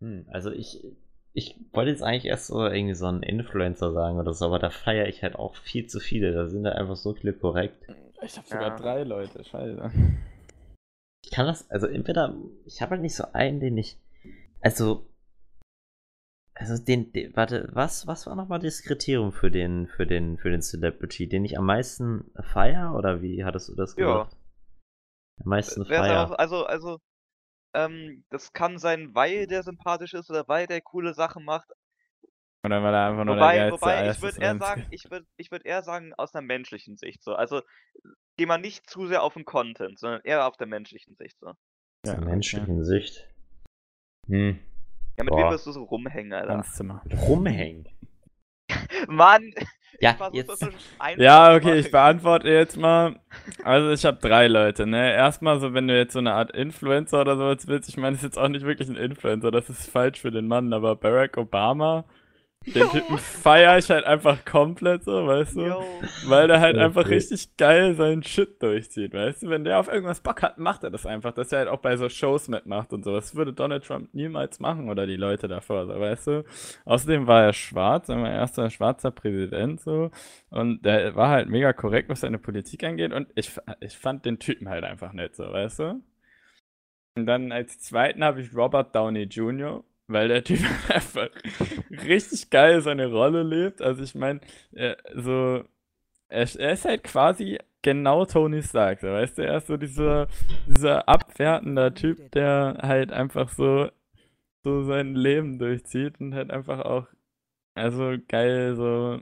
Speaker 2: Hm, also ich, ich wollte jetzt eigentlich erst so irgendwie so einen Influencer sagen oder so, aber da feiere ich halt auch viel zu viele. Da sind da einfach so viele korrekt.
Speaker 3: Ich habe sogar
Speaker 1: Ja.
Speaker 3: drei Leute. Scheiße.
Speaker 2: Ich kann das, also entweder, ich habe halt nicht so einen, den ich, also, also den, den warte, was, was war nochmal das Kriterium für den, für den, für den Celebrity, den ich am meisten feier oder wie hattest du das
Speaker 1: Ja.
Speaker 2: gesagt? Am meisten
Speaker 1: Wer ist
Speaker 2: feier.
Speaker 1: einfach, also, also, ähm, das kann sein, weil der sympathisch ist oder weil der coole Sachen macht.
Speaker 3: Oder weil er einfach nur
Speaker 1: Wobei,
Speaker 3: der geilste
Speaker 1: wobei ich würde eher sagen, ich würde ich würd eher sagen, aus einer menschlichen Sicht so. Also geh mal nicht zu sehr auf den Content, sondern eher auf der menschlichen Sicht so.
Speaker 2: Aus
Speaker 3: Ja,
Speaker 2: der
Speaker 3: okay.
Speaker 2: menschlichen Sicht. Hm.
Speaker 1: Ja, mit
Speaker 2: Boah.
Speaker 1: wem wirst du so rumhängen, Alter?
Speaker 2: Rumhängen.
Speaker 1: Mann!
Speaker 2: Ja, jetzt.
Speaker 3: Ja, okay, ich beantworte jetzt mal. Also ich habe drei Leute, ne? Erstmal so, wenn du jetzt so eine Art Influencer oder sowas willst, ich meine, das ist jetzt auch nicht wirklich ein Influencer, das ist falsch für den Mann, aber Barack Obama, den. Typen feier ich halt einfach komplett so, weißt du?
Speaker 1: Yo.
Speaker 3: Weil der halt
Speaker 2: Okay.
Speaker 3: einfach richtig geil seinen Shit durchzieht, weißt du? Wenn der auf irgendwas Bock hat, macht er das einfach, dass er halt auch bei so Shows mitmacht und sowas. Das würde Donald Trump niemals machen oder die Leute davor, so, weißt du? Außerdem war er schwarz, er war erster schwarzer Präsident so und der war halt mega korrekt, was seine Politik angeht und ich, ich fand den Typen halt einfach nett, so, weißt du? Und dann als zweiten habe ich Robert Downey Jr., weil der Typ einfach richtig geil seine Rolle lebt. Also ich meine, so, er, er ist halt quasi genau Tony Stark, so, weißt du? Er ist so dieser, dieser abwertender Typ, der halt einfach so, so sein Leben durchzieht und halt einfach auch, also geil so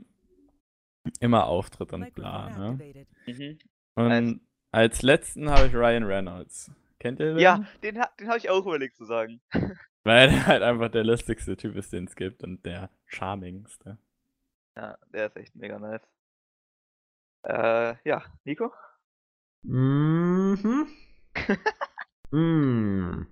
Speaker 3: immer auftritt und bla, ne?
Speaker 1: Mhm.
Speaker 3: Und als letzten habe ich Ryan Reynolds. Kennt ihr den?
Speaker 1: Ja, den, den habe ich auch überlegt zu sagen.
Speaker 3: Weil er halt einfach der lustigste Typ ist, den es gibt und der charmingste.
Speaker 1: Ja, der ist echt mega nice. Äh, ja, Nico?
Speaker 2: Mhm. mm.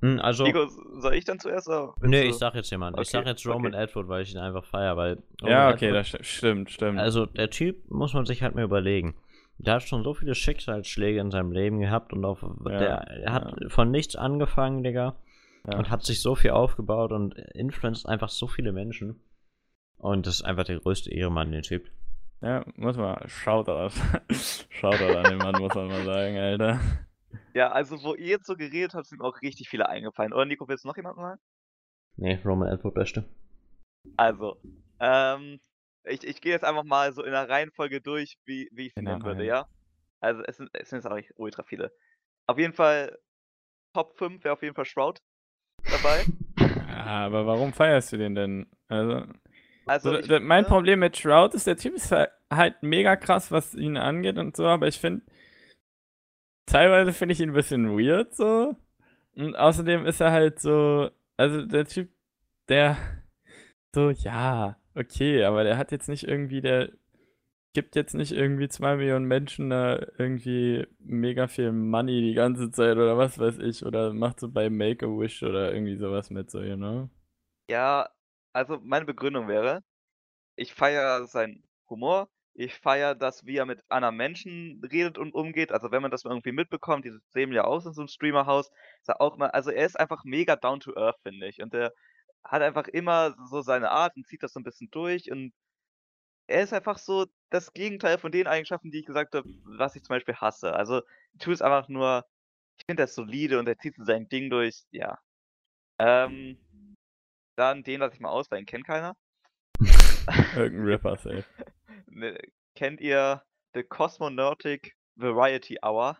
Speaker 2: Mm, Also.
Speaker 1: Nico, soll ich dann zuerst? Oder
Speaker 2: Nee,
Speaker 1: du-
Speaker 2: ich sag jetzt jemand. ich
Speaker 1: Okay,
Speaker 2: sag jetzt Roman
Speaker 1: okay.
Speaker 2: Edward, weil ich ihn einfach feier, weil.
Speaker 3: Ja,
Speaker 2: Roman
Speaker 3: okay,
Speaker 2: Atwood-
Speaker 3: das st- stimmt, stimmt.
Speaker 2: Also, der Typ muss man sich halt mal überlegen. Der hat schon so viele Schicksalsschläge in seinem Leben gehabt und auf,
Speaker 3: Ja,
Speaker 2: der er hat von nichts angefangen, Digga.
Speaker 3: Ja.
Speaker 2: Und hat sich so viel aufgebaut und influenced einfach so viele Menschen. Und das ist einfach der größte Ehrenmann, den Typ.
Speaker 3: ja, muss man, Shoutout. Shoutout an den Mann, muss man mal sagen, Alter.
Speaker 1: Ja, also wo ihr jetzt so geredet habt, sind mir auch richtig viele eingefallen. Oder Nico, willst du noch jemanden sagen?
Speaker 2: Nee, Roman Atwood beste.
Speaker 1: Also, ähm, ich, ich gehe jetzt einfach mal so in der Reihenfolge durch, wie, wie ich sie
Speaker 3: der
Speaker 1: nennen würde, ja? Also es sind, es sind jetzt auch nicht ultra viele. Auf jeden Fall, Top 5 wäre auf jeden Fall Shroud dabei.
Speaker 3: Aber warum feierst du den denn? Also,
Speaker 1: Also
Speaker 3: so, d- mein
Speaker 1: finde-
Speaker 3: Problem mit Shroud ist, der Typ ist halt- halt mega krass, was ihn angeht und so, aber ich finde, teilweise finde ich ihn ein bisschen weird so. Und außerdem ist er halt so, also der Typ, der so, ja, okay, aber der hat jetzt nicht irgendwie, der gibt jetzt nicht irgendwie zwei Millionen Menschen da irgendwie mega viel Money die ganze Zeit oder was weiß ich, oder macht so bei Make-A-Wish oder irgendwie sowas mit so, you know?
Speaker 1: Ja, also meine Begründung wäre, ich feiere seinen Humor, ich feiere das, wie er mit anderen Menschen redet und umgeht. Also wenn man das mal irgendwie mitbekommt, diese sehen ja aus in so einem Streamerhaus, ist er auch mal, also er ist einfach mega down to earth, finde ich. Und er hat einfach immer so seine Art und zieht das so ein bisschen durch und er ist einfach so das Gegenteil von den Eigenschaften, die ich gesagt habe, was ich zum Beispiel hasse. Also, Tu ist einfach nur, ich finde, ist solide und er zieht so sein Ding durch, ja. Ähm, dann den lasse ich mal aus, weil ihn kennt keiner.
Speaker 3: Irgendein Ripper safe.
Speaker 1: Ne, kennt ihr The Cosmonautic Variety Hour?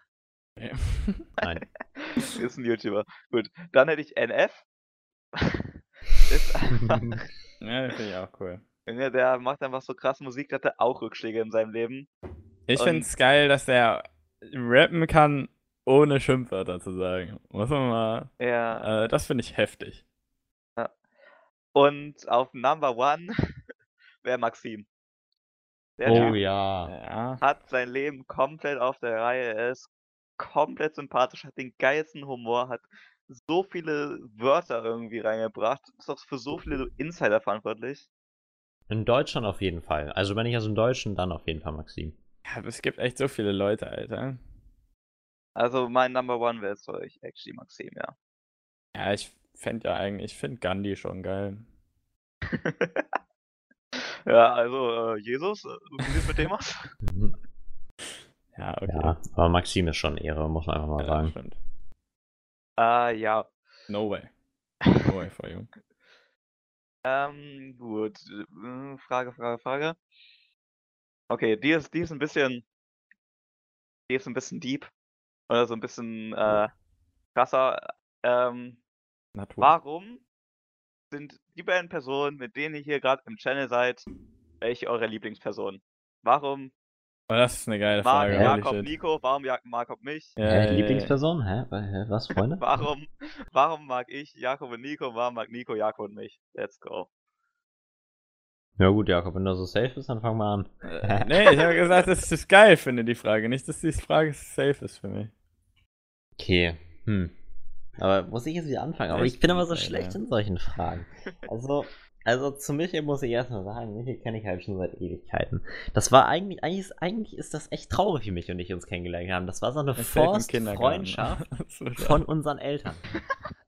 Speaker 2: Nein.
Speaker 1: ist ein YouTuber. Gut, dann hätte ich NF. ist einfach,
Speaker 3: Ja, finde ich auch cool.
Speaker 1: Junge, der macht einfach so krass Musik, der hatte auch Rückschläge in seinem Leben.
Speaker 3: Ich
Speaker 1: Und-
Speaker 3: finde es geil, dass er rappen kann, ohne Schimpfwörter zu sagen. Muss man mal.
Speaker 1: Ja.
Speaker 3: Äh, das finde ich heftig.
Speaker 1: Und auf Number One wäre Maxim. Der
Speaker 2: Oh
Speaker 1: Typ
Speaker 2: ja.
Speaker 3: Ja.
Speaker 1: hat sein Leben komplett auf der Reihe. Er ist komplett sympathisch, hat den geilsten Humor, hat so viele Wörter irgendwie reingebracht, ist auch für so viele Insider verantwortlich.
Speaker 2: In Deutschland auf jeden Fall. Also wenn ich aus dem Deutschen, dann auf jeden Fall Maxim.
Speaker 3: ja. aber Es gibt echt so viele Leute, Alter.
Speaker 1: Also mein Number One wäre jetzt für euch actually Maxim, ja.
Speaker 3: Ja, ich fände ja eigentlich, ich finde Gandhi schon geil.
Speaker 1: ja, also äh, Jesus, äh, wie mit dem aus?
Speaker 2: Mhm.
Speaker 3: Ja, okay.
Speaker 2: Ja, aber Maxim ist schon Ehre, muss man einfach mal
Speaker 3: Ja,
Speaker 2: sagen.
Speaker 3: stimmt.
Speaker 1: äh, ja.
Speaker 3: No way. No way for you.
Speaker 1: Ähm, gut. äh, Frage, Frage, Frage. Okay, die ist, die ist ein bisschen. Die ist ein bisschen deep. Oder so ein bisschen äh, krasser. Ähm,
Speaker 3: Natur.
Speaker 1: warum sind die beiden Personen, mit denen ihr hier gerade im Channel seid, welche eure Lieblingspersonen? Warum
Speaker 3: Oh, das ist eine geile Frage.
Speaker 1: Jakob. Nico? Warum Jak Jakob mich?
Speaker 3: Ja, ja.
Speaker 2: Lieblingsperson? Hä? Was, Freunde?
Speaker 1: Warum, warum mag ich Jakob und Nico? Warum mag Nico Jakob und mich? Let's go.
Speaker 2: Ja gut, Jakob, wenn du so safe bist, dann fang mal an.
Speaker 3: Äh, nee, ich habe gesagt, dass ich das geil finde, die Frage. Nicht, dass die Frage safe ist für mich.
Speaker 2: Okay, hm. Aber muss ich jetzt wieder anfangen? Aber ich bin immer so schlecht in solchen Fragen. Also, also zu Michael muss ich erstmal sagen, Michael kenne ich halt schon seit Ewigkeiten. Das war eigentlich, eigentlich ist, eigentlich ist das echt traurig, wie mich und ich uns kennengelernt haben. Das war so eine
Speaker 3: Das fällt im
Speaker 2: Forced
Speaker 3: Kindergarten.
Speaker 2: Freundschaft
Speaker 3: So schade.
Speaker 2: von unseren Eltern.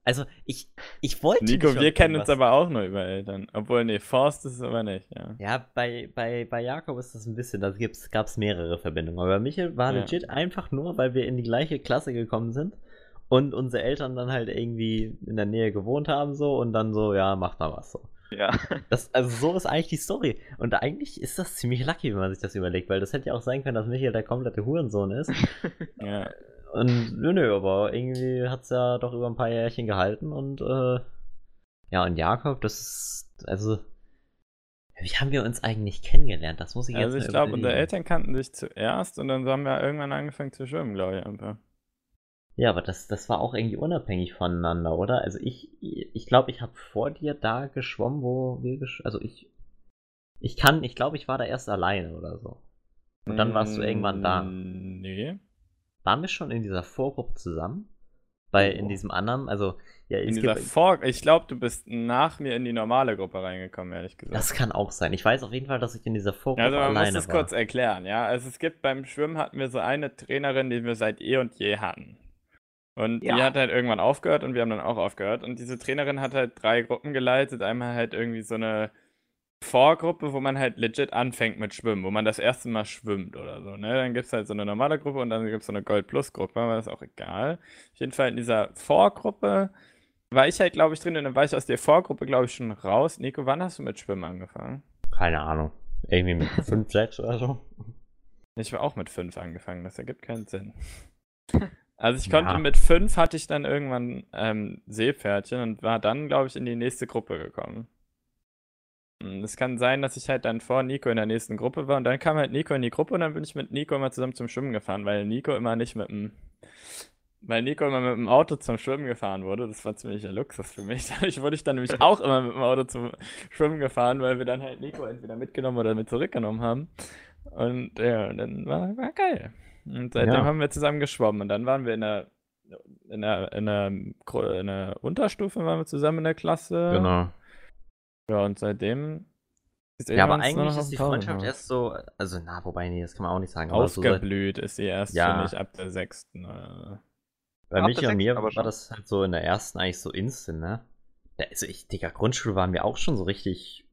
Speaker 2: Also, ich, ich wollte
Speaker 3: Nico, wir kennen uns aber auch nur über Eltern. Obwohl, nee, Forst ist es aber nicht, ja.
Speaker 2: Ja, bei, bei, bei Jakob ist das ein bisschen, da gab es mehrere Verbindungen. Aber bei Michael war
Speaker 3: Ja.
Speaker 2: legit einfach nur, weil wir in die gleiche Klasse gekommen sind und unsere Eltern dann halt irgendwie in der Nähe gewohnt haben so und dann so, ja, macht mal was so.
Speaker 1: Ja.
Speaker 2: Das, also so ist eigentlich die Story. Und eigentlich ist das ziemlich lucky, wenn man sich das überlegt, weil das hätte ja auch sein können, dass Michael der komplette Hurensohn ist.
Speaker 3: ja.
Speaker 2: Und nö, nö, aber irgendwie hat es ja doch über ein paar Jährchen gehalten und äh, ja, und Jakob, das ist, also, wie haben wir uns eigentlich kennengelernt? Das muss ich
Speaker 3: Also
Speaker 2: jetzt
Speaker 3: ich
Speaker 2: mal
Speaker 3: glaube, unsere. Eltern kannten sich zuerst und dann haben wir irgendwann angefangen zu schwimmen, glaube ich einfach.
Speaker 2: Ja, aber das, das war auch irgendwie unabhängig voneinander, oder? Also ich, ich glaube, ich habe vor dir da geschwommen, wo wir gesch also ich, ich kann, ich glaube, ich war da erst alleine oder so. Und dann warst du irgendwann da.
Speaker 3: Mm, Nee.
Speaker 2: Waren wir schon in dieser Vorgruppe zusammen? Bei, in diesem anderen, also, ja,
Speaker 3: In
Speaker 2: es
Speaker 3: dieser Vor ich glaube, du bist nach mir in die normale Gruppe reingekommen, ehrlich gesagt.
Speaker 2: das kann auch sein. Ich weiß auf jeden Fall, dass ich in dieser Vorgruppe
Speaker 3: Also man muss
Speaker 2: alleine
Speaker 3: das
Speaker 2: war.
Speaker 3: kurz erklären, ja. Also es gibt beim Schwimmen hatten wir so eine Trainerin, die wir seit eh und je hatten. Und die
Speaker 1: Ja.
Speaker 3: hat halt irgendwann aufgehört und wir haben dann auch aufgehört. Und diese Trainerin hat halt drei Gruppen geleitet. Einmal halt irgendwie so eine Vorgruppe, wo man halt legit anfängt mit Schwimmen, wo man das erste Mal schwimmt oder so. Ne? Dann gibt es halt so eine normale Gruppe und dann gibt es so eine Gold-Plus-Gruppe, aber das ist auch egal. Auf jeden Fall in dieser Vorgruppe war ich halt, glaube ich, drin und dann war ich aus der Vorgruppe, glaube ich, schon raus. Nico, wann hast du mit Schwimmen angefangen?
Speaker 2: Keine Ahnung. Irgendwie mit 5, 6 oder so.
Speaker 3: Ich war auch mit 5 angefangen, das ergibt keinen Sinn. Also ich konnte
Speaker 2: Ja.
Speaker 3: mit 5 hatte ich dann irgendwann ähm, Seepferdchen und war dann, glaube ich, in die nächste Gruppe gekommen. Und Es kann sein, dass ich halt dann vor Nico in der nächsten Gruppe war und dann kam halt Nico in die Gruppe und dann bin ich mit Nico immer zusammen zum Schwimmen gefahren, weil Nico immer nicht mit dem weil Nico immer mit dem Auto zum Schwimmen gefahren wurde. Das war ziemlicher Luxus für mich. Dadurch wurde ich dann nämlich auch immer mit dem Auto zum Schwimmen gefahren, weil wir dann halt Nico entweder mitgenommen oder mit zurückgenommen haben. Und ja, dann war, war geil. Und seitdem
Speaker 2: Ja.
Speaker 3: haben wir zusammen geschwommen. Und dann waren wir in der, in der, in der, in der Unterstufe, waren wir zusammen in der Klasse.
Speaker 2: Genau.
Speaker 3: Ja, und seitdem
Speaker 2: Ja, aber eigentlich ist die Freundschaft
Speaker 3: noch.
Speaker 2: erst so, also na, wobei, nee, das kann man auch nicht sagen. Aber so
Speaker 3: ist sie erst,
Speaker 2: Ja.
Speaker 3: finde ich, ab der sechsten. Äh,
Speaker 2: bei
Speaker 1: Ab der
Speaker 2: und mir war
Speaker 1: schon.
Speaker 2: das halt so in der ersten eigentlich so instant, ne? Ja, Also ich, Digga, Grundschule waren wir auch schon so richtig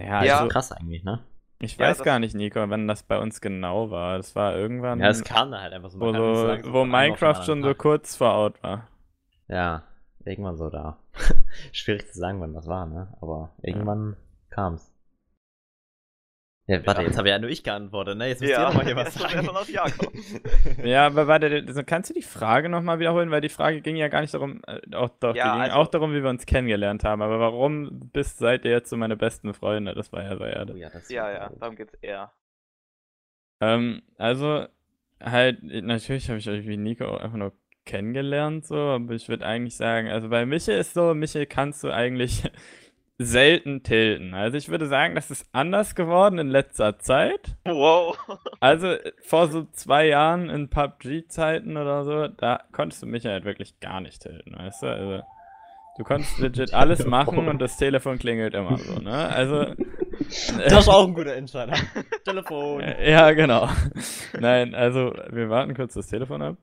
Speaker 3: ja,
Speaker 1: Ja.
Speaker 3: also,
Speaker 2: krass eigentlich, ne?
Speaker 3: Ich
Speaker 1: Ja,
Speaker 3: weiß gar nicht, Nico, wann das bei uns genau war. Das war irgendwann,
Speaker 2: Ja, es kam da halt einfach so.
Speaker 3: wo, so, wo Minecraft schon so kurz vor out war.
Speaker 2: Ja, irgendwann so da. Schwierig zu sagen, wann das war, ne? Aber irgendwann kam's. Ja, warte,
Speaker 1: Ja.
Speaker 2: jetzt habe ja nur ich geantwortet, ne? Jetzt müsst
Speaker 1: Ja,
Speaker 2: ihr nochmal hier was sagen.
Speaker 1: auf Jakob.
Speaker 3: Ja, aber warte, also kannst du die Frage nochmal wiederholen? Weil die Frage ging ja gar nicht darum, äh, auch, doch,
Speaker 1: Ja,
Speaker 3: die ging
Speaker 1: also-
Speaker 3: auch darum, wie wir uns kennengelernt haben. Aber warum bist, seid ihr jetzt so meine besten Freunde? Das war ja so
Speaker 2: Oh
Speaker 3: eher.
Speaker 2: ja, das
Speaker 1: Ja, ja, darum geht's eher.
Speaker 3: Ähm, also, halt, natürlich habe ich euch wie Nico auch einfach nur kennengelernt, so, aber ich würde eigentlich sagen, also bei Michel ist so, Michel kannst du eigentlich selten tilten. Also ich würde sagen, das ist anders geworden in letzter Zeit.
Speaker 1: Wow.
Speaker 3: Also äh, vor so zwei Jahren in PUBG-Zeiten oder so, da konntest du mich halt wirklich gar nicht tilten, weißt du? Also du konntest legit alles machen und das Telefon klingelt immer so, ne? Also
Speaker 2: Das ist auch ein guter Entscheider. Telefon.
Speaker 3: Äh, Ja, genau. Nein, also wir warten kurz das Telefon ab.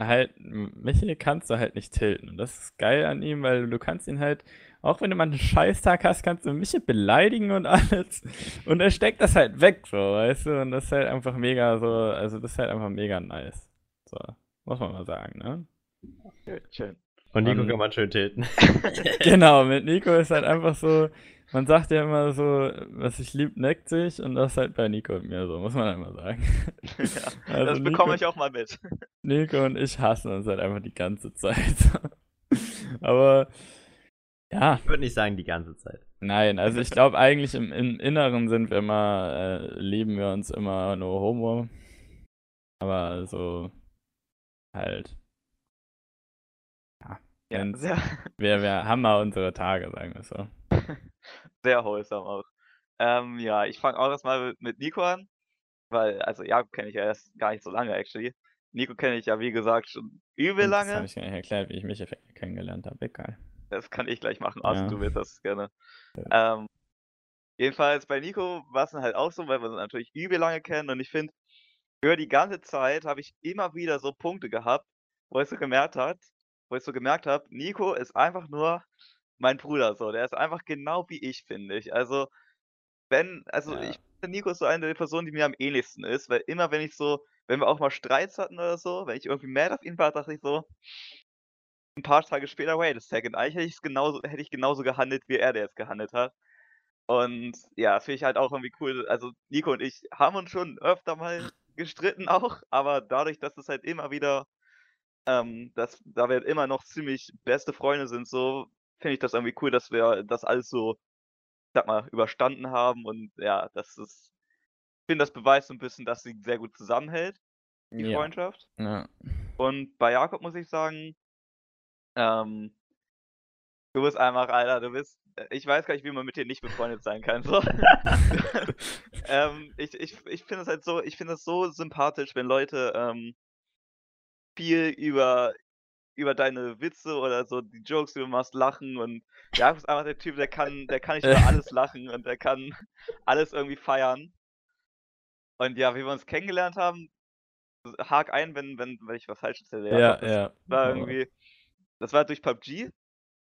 Speaker 3: Halt, Michael kannst du halt nicht tilten. Und das ist geil an ihm, weil du kannst ihn halt, auch wenn du mal einen Scheißtag hast, kannst du Michael beleidigen und alles. Und er steckt das halt weg, so, weißt du? Und das ist halt einfach mega so, also das ist halt einfach mega nice. So, muss man mal sagen, ne?
Speaker 1: Schön, schön.
Speaker 2: Und Nico kann man schön tilten.
Speaker 3: Genau, mit Nico ist halt einfach so, man sagt ja immer so, was ich lieb, neckt sich. Und das ist halt bei Nico und mir so, muss man einmal sagen.
Speaker 1: Ja,
Speaker 3: Also
Speaker 1: das bekomme
Speaker 3: Nico-
Speaker 1: ich auch mal mit.
Speaker 3: Nico und ich hassen uns halt einfach die ganze Zeit. Aber ja,
Speaker 2: Ich würde nicht sagen die ganze Zeit.
Speaker 3: nein, also ich glaube eigentlich im, im Inneren sind wir immer, äh, lieben wir uns immer nur Homo. Aber so halt. Ja,
Speaker 1: Ja, sehr,
Speaker 3: wir, wir haben mal unsere Tage, sagen wir so.
Speaker 1: sehr wholesome auch. Ähm, ja, ich fange auch erstmal mit- mit Nico an, weil, also Jakob kenne ich ja erst gar nicht so lange, actually. Nico kenne ich ja, wie gesagt, schon übel
Speaker 3: Und Das habe
Speaker 1: lange.
Speaker 3: ich gar nicht erklärt, wie ich mich kennengelernt habe. Egal.
Speaker 1: Das kann ich gleich machen, also
Speaker 3: Ja.
Speaker 1: du willst das gerne. Ähm, jedenfalls bei Nico war es dann halt auch so, weil wir uns natürlich übel lange kennen und ich finde, über die ganze Zeit habe ich immer wieder so Punkte gehabt, wo ich so gemerkt hat, wo ich so gemerkt habe, Nico ist einfach nur mein Bruder so. Der ist einfach genau wie ich, finde ich. Also, wenn, also
Speaker 3: Ja.
Speaker 1: ich finde, Nico ist so eine der Personen, die mir am ähnlichsten ist, weil immer wenn ich so, wenn wir auch mal Streits hatten oder so, wenn ich irgendwie mad auf ihn war, dachte ich so, ein paar Tage später, wait a second, eigentlich hätte ich genauso, hätte ich genauso gehandelt, wie er der jetzt gehandelt hat. Und ja, das finde ich halt auch irgendwie cool. Also Nico und ich haben uns schon öfter mal gestritten auch, aber dadurch, dass es halt immer wieder, ähm, dass, da wir immer noch ziemlich beste Freunde sind, so finde ich das irgendwie cool, dass wir das alles so, sag mal, überstanden haben und ja, das ist, ich finde, das beweist so ein bisschen, dass sie sehr gut zusammenhält, die
Speaker 3: Ja.
Speaker 1: Freundschaft.
Speaker 3: ja.
Speaker 1: Und bei Jakob muss ich sagen, ähm, du bist einfach, Alter, du bist, äh, ich weiß gar nicht, wie man mit dir nicht befreundet sein kann. So. ähm, ich ich, ich finde es halt so, ich finde es so sympathisch, wenn Leute ähm, viel über, über deine Witze oder so die Jokes, die du machst, lachen und Jakob ist einfach der Typ, der kann, der kann nicht über alles lachen und der kann alles irgendwie feiern. Und ja, wie wir uns kennengelernt haben, hak ein, wenn, wenn, wenn ich was falsch erzähle.
Speaker 3: Ja, ja.
Speaker 1: war irgendwie, das war durch PUBG.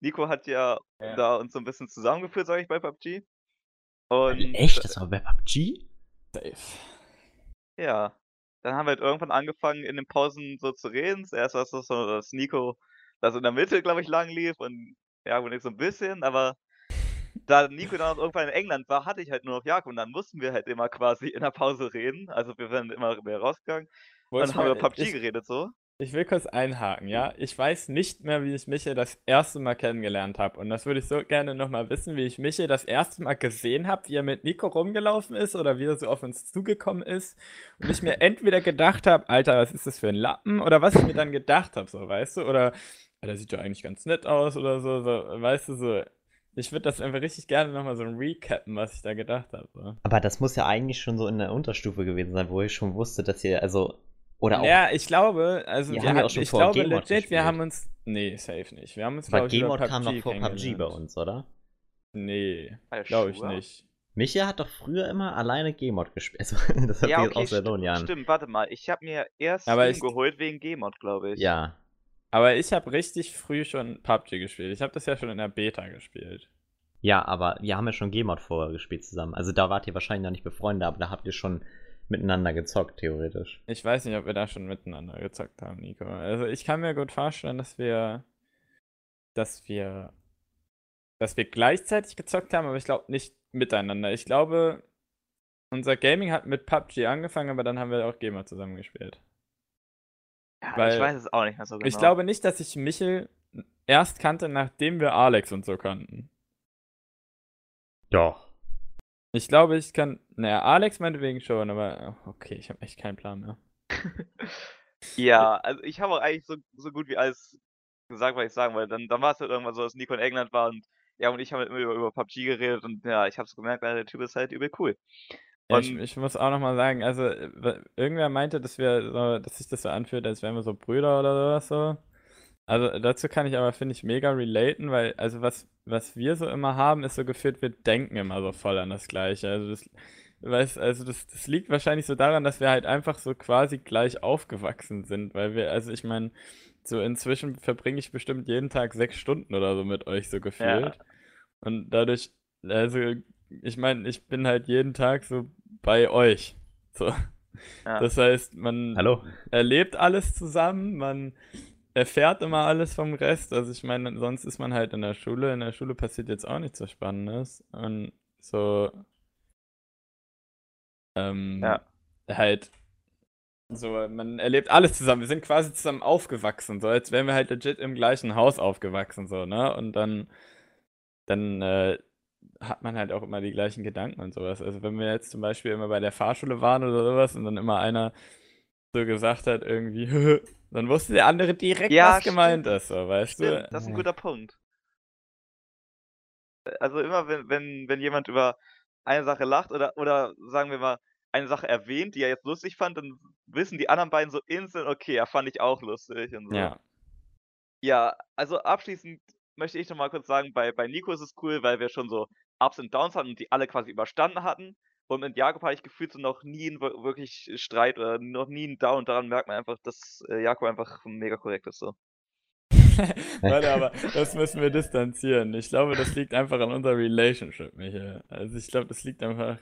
Speaker 1: Nico hat ja,
Speaker 3: Ja.
Speaker 1: da uns so ein bisschen zusammengeführt, sag ich, bei PUBG. Und
Speaker 2: Echt? Das war bei PUBG?
Speaker 3: Safe.
Speaker 1: ja, dann haben wir halt irgendwann angefangen, in den Pausen so zu reden. Zuerst war es so, dass Nico das in der Mitte, glaube ich, lang lief und Jakob und ich so ein bisschen, aber da Nico dann auch irgendwann in England war, hatte ich halt nur noch Jakob und dann mussten wir halt immer quasi in der Pause reden. Also wir sind immer mehr rausgegangen.
Speaker 3: Wo
Speaker 1: Dann haben wir über PUBG geredet so.
Speaker 3: Ich will kurz einhaken, ja. Ich weiß nicht mehr, wie ich Michael das erste Mal kennengelernt habe. Und das würde ich so gerne nochmal wissen, wie ich Michael das erste Mal gesehen habe, wie er mit Nico rumgelaufen ist oder wie er so auf uns zugekommen ist. Und ich mir entweder gedacht habe, Alter, was ist das für ein Lappen? Oder was ich mir dann gedacht habe, so, weißt du? Oder, "Ah, der sieht ja eigentlich ganz nett aus oder so, so weißt du, so. Ich würde das einfach richtig gerne nochmal so recappen, was ich da gedacht habe.
Speaker 2: Aber das muss ja eigentlich schon so in der Unterstufe gewesen sein, wo ich schon wusste, dass ihr, also, oder auch,
Speaker 3: Ja, ich glaube, also
Speaker 2: Wir
Speaker 3: wir
Speaker 2: haben ja auch schon
Speaker 3: ich
Speaker 2: vor
Speaker 3: glaube legit, wir
Speaker 2: gespielt.
Speaker 3: haben uns. Nee, safe nicht. Wir haben uns,
Speaker 2: weil
Speaker 3: glaube ich, über
Speaker 2: Game Mode kam noch vor PUBG bei uns, oder?
Speaker 3: Nee, glaube ich nicht.
Speaker 2: Micha hat doch früher immer alleine Game-Mod gespielt. Also, das hat
Speaker 1: Ja,
Speaker 2: sich jetzt
Speaker 1: okay,
Speaker 2: auch seit
Speaker 1: sti-
Speaker 2: Jahren.
Speaker 1: stimmt, warte mal. Ich habe mir erst
Speaker 3: Aber
Speaker 1: Steam
Speaker 3: ich-
Speaker 1: geholt wegen Gmod, glaube ich.
Speaker 2: Ja.
Speaker 3: Aber ich habe richtig früh schon PUBG gespielt. Ich habe das ja schon in der Beta gespielt.
Speaker 2: Ja, aber wir haben ja schon Game-Mod vorher gespielt zusammen. Also da wart ihr wahrscheinlich noch nicht befreundet, aber da habt ihr schon miteinander gezockt, theoretisch.
Speaker 3: Ich weiß nicht, ob wir da schon miteinander gezockt haben, Nico. Also ich kann mir gut vorstellen, dass wir. dass wir. dass wir gleichzeitig gezockt haben, aber ich glaube nicht miteinander. Ich glaube, unser Gaming hat mit PUBG angefangen, aber dann haben wir auch Gamer zusammen gespielt.
Speaker 1: Ja,
Speaker 3: Weil-
Speaker 1: ich weiß es auch nicht mehr so genau.
Speaker 3: Ich glaube nicht, dass ich Michel erst kannte, nachdem wir Alex und so kannten.
Speaker 2: Doch.
Speaker 3: Ich glaube, ich kann. Naja, Alex meinetwegen schon, aber oh, okay, ich habe echt keinen Plan mehr.
Speaker 1: Ja, also ich habe auch eigentlich so, so gut wie alles gesagt, was ich sagen wollte. Dann, dann war es halt irgendwann so, dass Nico in England war und ja, und ich habe halt immer über, über PUBG geredet und ja, ich habe es gemerkt, der Typ ist halt übel cool.
Speaker 3: Ja, ich,
Speaker 1: Und-
Speaker 3: ich muss auch nochmal sagen, also äh, irgendwer meinte, dass wir so, dass sich das so anfühlt, als wären wir so Brüder oder sowas so. Also dazu kann ich aber, finde ich, mega relaten, weil, also was, was wir so immer haben, ist so gefühlt, wir denken immer so voll an das Gleiche. Also das, weißt, also das, das liegt wahrscheinlich so daran, dass wir halt einfach so quasi gleich aufgewachsen sind, weil wir, also ich meine, so inzwischen verbringe ich bestimmt jeden Tag sechs Stunden oder so mit euch so gefühlt. Und dadurch, also ich meine, ich bin halt jeden Tag so bei euch. So.
Speaker 1: Ja.
Speaker 3: Das heißt, man
Speaker 2: Hallo?
Speaker 3: erlebt alles zusammen, man erfährt immer alles vom Rest. Also ich meine, sonst ist man halt in der Schule. In der Schule passiert jetzt auch nichts so Spannendes. Und so ähm,
Speaker 1: Ja.
Speaker 3: halt so, man erlebt alles zusammen. Wir sind quasi zusammen aufgewachsen, so als wären wir halt legit im gleichen Haus aufgewachsen, so, ne? Und dann, dann äh, hat man halt auch immer die gleichen Gedanken und sowas. Also wenn wir jetzt zum Beispiel immer bei der Fahrschule waren oder sowas und dann immer einer so gesagt hat, irgendwie, dann wusste der andere direkt,
Speaker 1: Ja,
Speaker 3: was gemeint ist, so, weißt
Speaker 1: Stimmt,
Speaker 3: du?
Speaker 1: das ist ein guter Punkt. Also immer wenn, wenn, wenn jemand über eine Sache lacht oder, oder sagen wir mal eine Sache erwähnt, die er jetzt lustig fand, dann wissen die anderen beiden so instant, okay, ja, fand ich auch lustig und so.
Speaker 3: Ja.
Speaker 1: Ja, also abschließend möchte ich noch mal kurz sagen, bei, bei Nico ist es cool, weil wir schon so Ups und Downs hatten und die alle quasi überstanden hatten. Und mit Jakob habe ich gefühlt so noch nie einen wir- wirklich Streit oder noch nie einen Down. Daran merkt man einfach, dass äh, Jakob einfach mega korrekt ist. So.
Speaker 3: Warte, aber das müssen wir distanzieren. Ich glaube, das liegt einfach an unserer Relationship, Michael. Also ich glaube, das liegt einfach.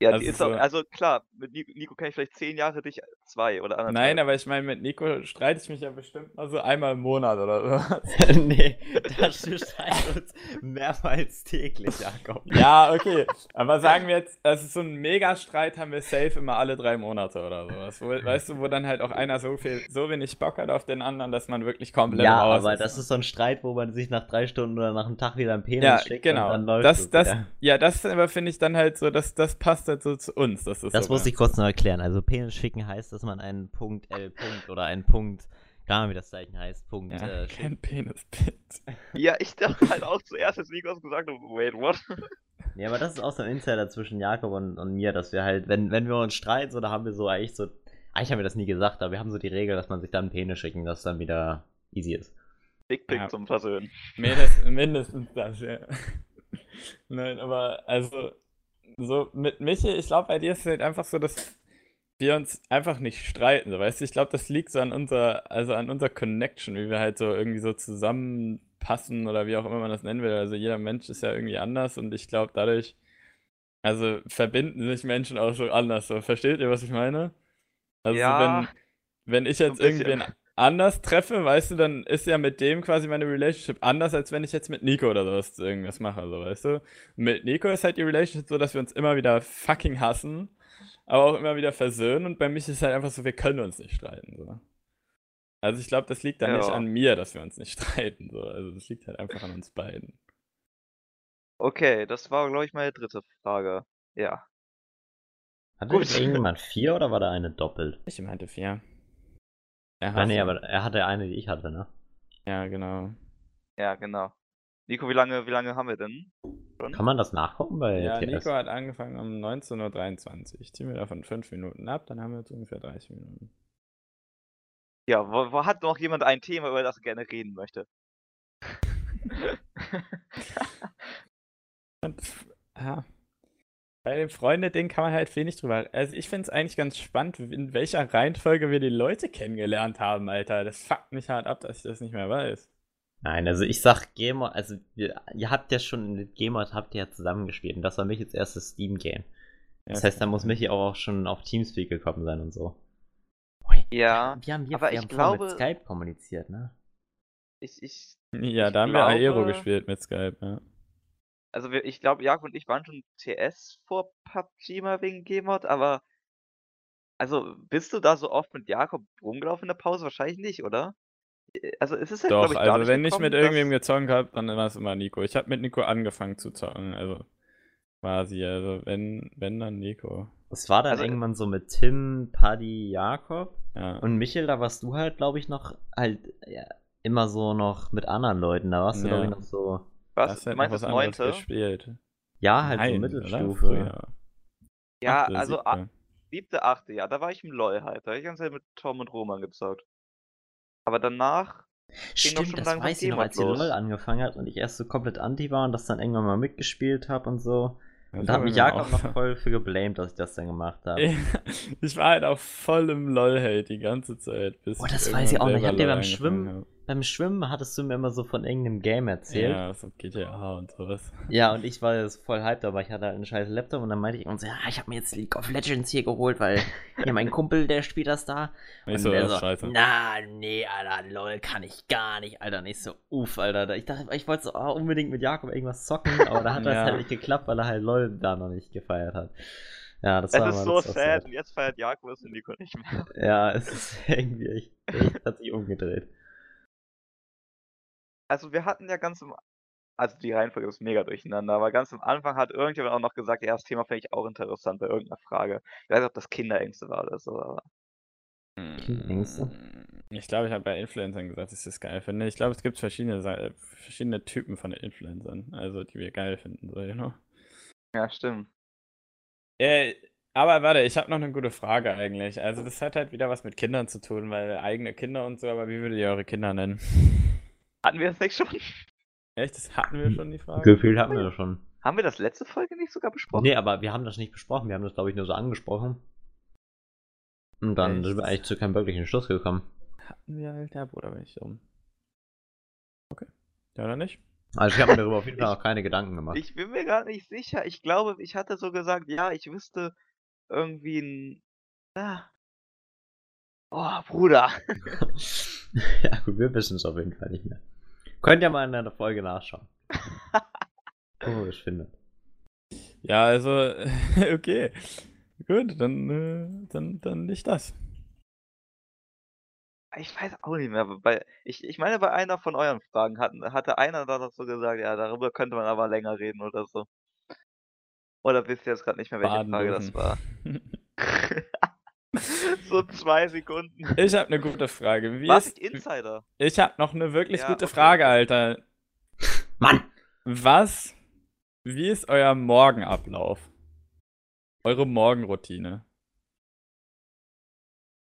Speaker 1: Ja,
Speaker 3: Also
Speaker 1: auch, also klar, mit Nico, Nico kenne ich vielleicht zehn Jahre, dich zwei oder anderthalb.
Speaker 3: Nein, aber ich meine, mit Nico streite ich mich ja bestimmt mal so einmal im Monat oder so.
Speaker 2: nee, das streiten uns mehrmals täglich, Jakob.
Speaker 3: Ja, okay. Aber sagen wir jetzt, also so einen Megastreit haben wir safe immer alle drei Monate oder sowas. Wo, weißt du, wo dann halt auch einer so viel, so wenig Bock hat auf den anderen, dass man wirklich komplett
Speaker 2: Ja,
Speaker 3: raus
Speaker 2: aber das ist so ein Streit, wo man sich nach drei Stunden oder nach einem Tag wieder einen Penis
Speaker 3: Ja,
Speaker 2: schickt
Speaker 3: genau.
Speaker 2: und dann läuft
Speaker 3: Das, das,
Speaker 2: wieder.
Speaker 3: ja, das aber finde ich dann halt so, das, das passt halt so zu uns. Das, ist
Speaker 2: Das
Speaker 3: so
Speaker 2: muss ich kurz noch erklären. Also Penis schicken heißt, dass man einen Punkt L Punkt oder einen Punkt, keine Ahnung wie das Zeichen heißt, Punkt
Speaker 3: ja,
Speaker 2: äh,
Speaker 3: kein. Penisbild.
Speaker 1: Ja, ich dachte halt auch zuerst, als Nico das gesagt hat, wait, what?
Speaker 2: Ja, aber das ist auch so ein Insider zwischen Jakob und, und mir, dass wir halt, wenn, wenn wir uns streiten, so, da haben wir so eigentlich so, eigentlich haben wir das nie gesagt, aber wir haben so die Regel, dass man sich dann einen Penis schicken, dass dann wieder easy ist.
Speaker 1: Big Pick
Speaker 3: Ja.
Speaker 1: zum Versöhnen.
Speaker 3: Mindest, mindestens das, ja. Nein, aber also, so mit Michi, ich glaube, bei dir ist es halt einfach so, dass wir uns einfach nicht streiten, so, weißt du? Ich glaube, das liegt so an unserer, also an unserer Connection, wie wir halt so irgendwie so zusammenpassen oder wie auch immer man das nennen will. Also jeder Mensch ist ja irgendwie anders und ich glaube, dadurch, also verbinden sich Menschen auch so anders. So, versteht ihr, was ich meine? Also
Speaker 1: Ja,
Speaker 3: wenn, wenn ich jetzt irgendwie anders treffe, weißt du, dann ist ja mit dem quasi meine Relationship anders, als wenn ich jetzt mit Nico oder sowas irgendwas mache, so, weißt du. Mit Nico ist halt die Relationship so, dass wir uns immer wieder fucking hassen, aber auch immer wieder versöhnen und bei mich ist halt einfach so, wir können uns nicht streiten, so. Also ich glaube, das liegt dann nicht
Speaker 1: Ja.
Speaker 3: an mir, dass wir uns nicht streiten, so. Also das liegt halt einfach an uns beiden.
Speaker 1: Okay, das war, glaube ich, meine dritte Frage. Ja.
Speaker 2: Hatte
Speaker 1: Gut.
Speaker 2: irgendjemand vier oder war da eine doppelt?
Speaker 3: Ich meinte vier. Er
Speaker 2: Ah, nee, aber er hatte eine, die ich hatte, ne?
Speaker 3: Ja, genau.
Speaker 1: Ja, genau. Nico, wie lange, wie lange haben wir denn? Schon?
Speaker 2: Kann man das nachgucken bei
Speaker 3: Ja,
Speaker 2: TS?
Speaker 3: Nico hat angefangen um 19.23 Uhr. Ich ziehe mir davon fünf Minuten ab, dann haben wir jetzt ungefähr 30 Minuten.
Speaker 1: Ja, wo, wo hat noch jemand ein Thema, über das er gerne reden möchte?
Speaker 3: Und, ja. Bei dem Freunde-Ding kann man halt wenig drüber. Also ich finde es eigentlich ganz spannend, in welcher Reihenfolge wir die Leute kennengelernt haben, Alter. Das fuckt mich halt ab, dass ich das nicht mehr weiß.
Speaker 2: Nein, also ich sag Gamer, also wir, ihr habt ja schon mit Gamer habt ihr ja zusammengespielt und das war Michis erstes Steam-Game. Das
Speaker 3: Ja,
Speaker 2: heißt, da muss Michi auch schon auf Teamspeak gekommen sein und so.
Speaker 1: ja,
Speaker 2: Wir haben hier
Speaker 1: aber
Speaker 2: wir
Speaker 1: ich
Speaker 2: haben
Speaker 1: glaube-
Speaker 2: mit Skype kommuniziert, ne?
Speaker 1: ich, ich,
Speaker 3: Ja,
Speaker 1: Ich
Speaker 3: da haben wir Aero
Speaker 1: glaube-
Speaker 3: gespielt mit Skype, ja.
Speaker 1: also wir, ich glaube, Jakob und ich waren schon TS vor PUBG mal wegen Gmod, aber also bist du da so oft mit Jakob rumgelaufen in der Pause? Wahrscheinlich nicht, oder? Äh, Also es ist halt,
Speaker 3: Doch,
Speaker 1: ich,
Speaker 3: also wenn ich
Speaker 1: gekommen,
Speaker 3: mit irgendwem gezockt habe, dann war es immer Nico. Ich habe mit Nico angefangen zu zocken, also quasi, also wenn, wenn dann Nico.
Speaker 2: Es war dann
Speaker 1: Also-
Speaker 2: irgendwann so mit Tim, Paddy, Jakob
Speaker 3: Ja.
Speaker 2: und Michel, da warst du halt, glaube ich, noch halt ja, immer so noch mit anderen Leuten. Da warst du, glaube ich,
Speaker 3: Ja.
Speaker 2: noch so,
Speaker 1: was, du
Speaker 3: halt
Speaker 1: meinst
Speaker 3: was
Speaker 1: das neunte?
Speaker 3: gespielt.
Speaker 2: ja, halt so
Speaker 3: Nein,
Speaker 2: Mittelstufe.
Speaker 3: Oder? Früher.
Speaker 1: Ja,
Speaker 3: Achte,
Speaker 1: also
Speaker 3: siebte.
Speaker 1: siebte, achte, ja, da war ich im LOL halt. Da habe ich ganz mit Tom und Roman gezockt. Aber danach,
Speaker 2: Stimmt, das weiß ich noch, als die. LOL angefangen hat und ich erst so komplett anti war und das dann irgendwann mal mitgespielt habe und so. Und da hat mich Jakob
Speaker 3: auch
Speaker 2: noch voll für geblamed, dass ich das dann gemacht habe.
Speaker 3: ich war halt auch voll im LOL-Hate die ganze Zeit. Bis
Speaker 2: Oh, das
Speaker 3: ich
Speaker 2: weiß ich auch noch. Ich hab dir beim Schwimmen Beim Schwimmen hattest du mir immer so von irgendeinem Game erzählt.
Speaker 3: Ja, so GTA und sowas.
Speaker 2: Ja, und ich war jetzt voll hyped, aber ich hatte halt einen scheiß Laptop und dann meinte ich uns, ja, ich habe mir jetzt League of Legends hier geholt, weil hier mein Kumpel, der spielt das da.
Speaker 3: Und ich so,
Speaker 2: der
Speaker 3: das
Speaker 2: so,
Speaker 3: ist scheiße.
Speaker 2: na, nee, Alter, lol, kann ich gar nicht, Alter. Und ich so, uff, Alter. Ich dachte, ich wollte so oh, unbedingt mit Jakob irgendwas zocken, aber da hat das
Speaker 3: Ja.
Speaker 2: halt nicht geklappt, weil er halt lol da noch nicht gefeiert hat. Ja, das
Speaker 1: es
Speaker 2: war
Speaker 1: ist
Speaker 2: mal
Speaker 1: so
Speaker 2: das
Speaker 1: sad. Und jetzt feiert Jakob es und Nico nicht mehr.
Speaker 2: Ja, es ist irgendwie echt, echt hat sich umgedreht.
Speaker 1: Also wir hatten ja ganz im, also die Reihenfolge ist mega durcheinander, aber ganz am Anfang hat irgendjemand auch noch gesagt, ja, das Thema finde ich auch interessant bei irgendeiner Frage. Ich weiß nicht, ob das Kinderängste war oder so, aber
Speaker 2: Ängste?
Speaker 3: Mm, Ich glaube, ich habe bei Influencern gesagt, dass ich das geil finde. Ich glaube, es gibt verschiedene, Sa- äh, verschiedene Typen von Influencern, also die wir geil finden, so, you know?
Speaker 1: ja, stimmt.
Speaker 3: Äh, aber warte, ich habe noch eine gute Frage eigentlich. Also das hat halt wieder was mit Kindern zu tun, weil eigene Kinder und so, aber wie würdet ihr eure Kinder nennen?
Speaker 1: Hatten wir das nicht schon?
Speaker 3: Echt? Das hatten wir schon die Frage?
Speaker 2: Gefühl hatten wir das schon.
Speaker 1: Haben wir das letzte Folge nicht sogar besprochen?
Speaker 2: Nee, aber wir haben das nicht besprochen. Wir haben das, glaube ich, nur so angesprochen. Und dann
Speaker 3: Echt?
Speaker 2: sind wir eigentlich zu keinem wirklichen Schluss gekommen.
Speaker 3: Hatten wir, Alter, Bruder, bin ich dumm. Okay. Ja, oder nicht?
Speaker 2: Also ich habe mir darüber auf jeden Fall auch keine Gedanken gemacht.
Speaker 1: Ich bin mir gerade nicht sicher. Ich glaube, ich hatte so gesagt, ja, ich wüsste irgendwie ein. Ah. Oh, Bruder.
Speaker 2: ja gut, wir wissen es auf jeden Fall nicht mehr. Könnt ihr mal in der Folge nachschauen. oh, ich finde.
Speaker 3: Ja, also, okay. Gut, dann, äh, dann, dann nicht das.
Speaker 1: Ich weiß auch nicht mehr. Bei, ich, ich meine, bei einer von euren Fragen hatten, hatte einer da noch so gesagt, ja, darüber könnte man aber länger reden oder so. Oder wisst ihr jetzt gerade nicht mehr, welche Frage das war? so zwei Sekunden.
Speaker 3: Ich habe eine gute Frage. Wie
Speaker 1: Was
Speaker 3: ist,
Speaker 1: ich Insider?
Speaker 3: ich habe noch eine wirklich
Speaker 1: Ja,
Speaker 3: gute
Speaker 1: okay.
Speaker 3: Frage, Alter.
Speaker 2: Mann!
Speaker 3: Was, wie ist euer Morgenablauf? Eure Morgenroutine?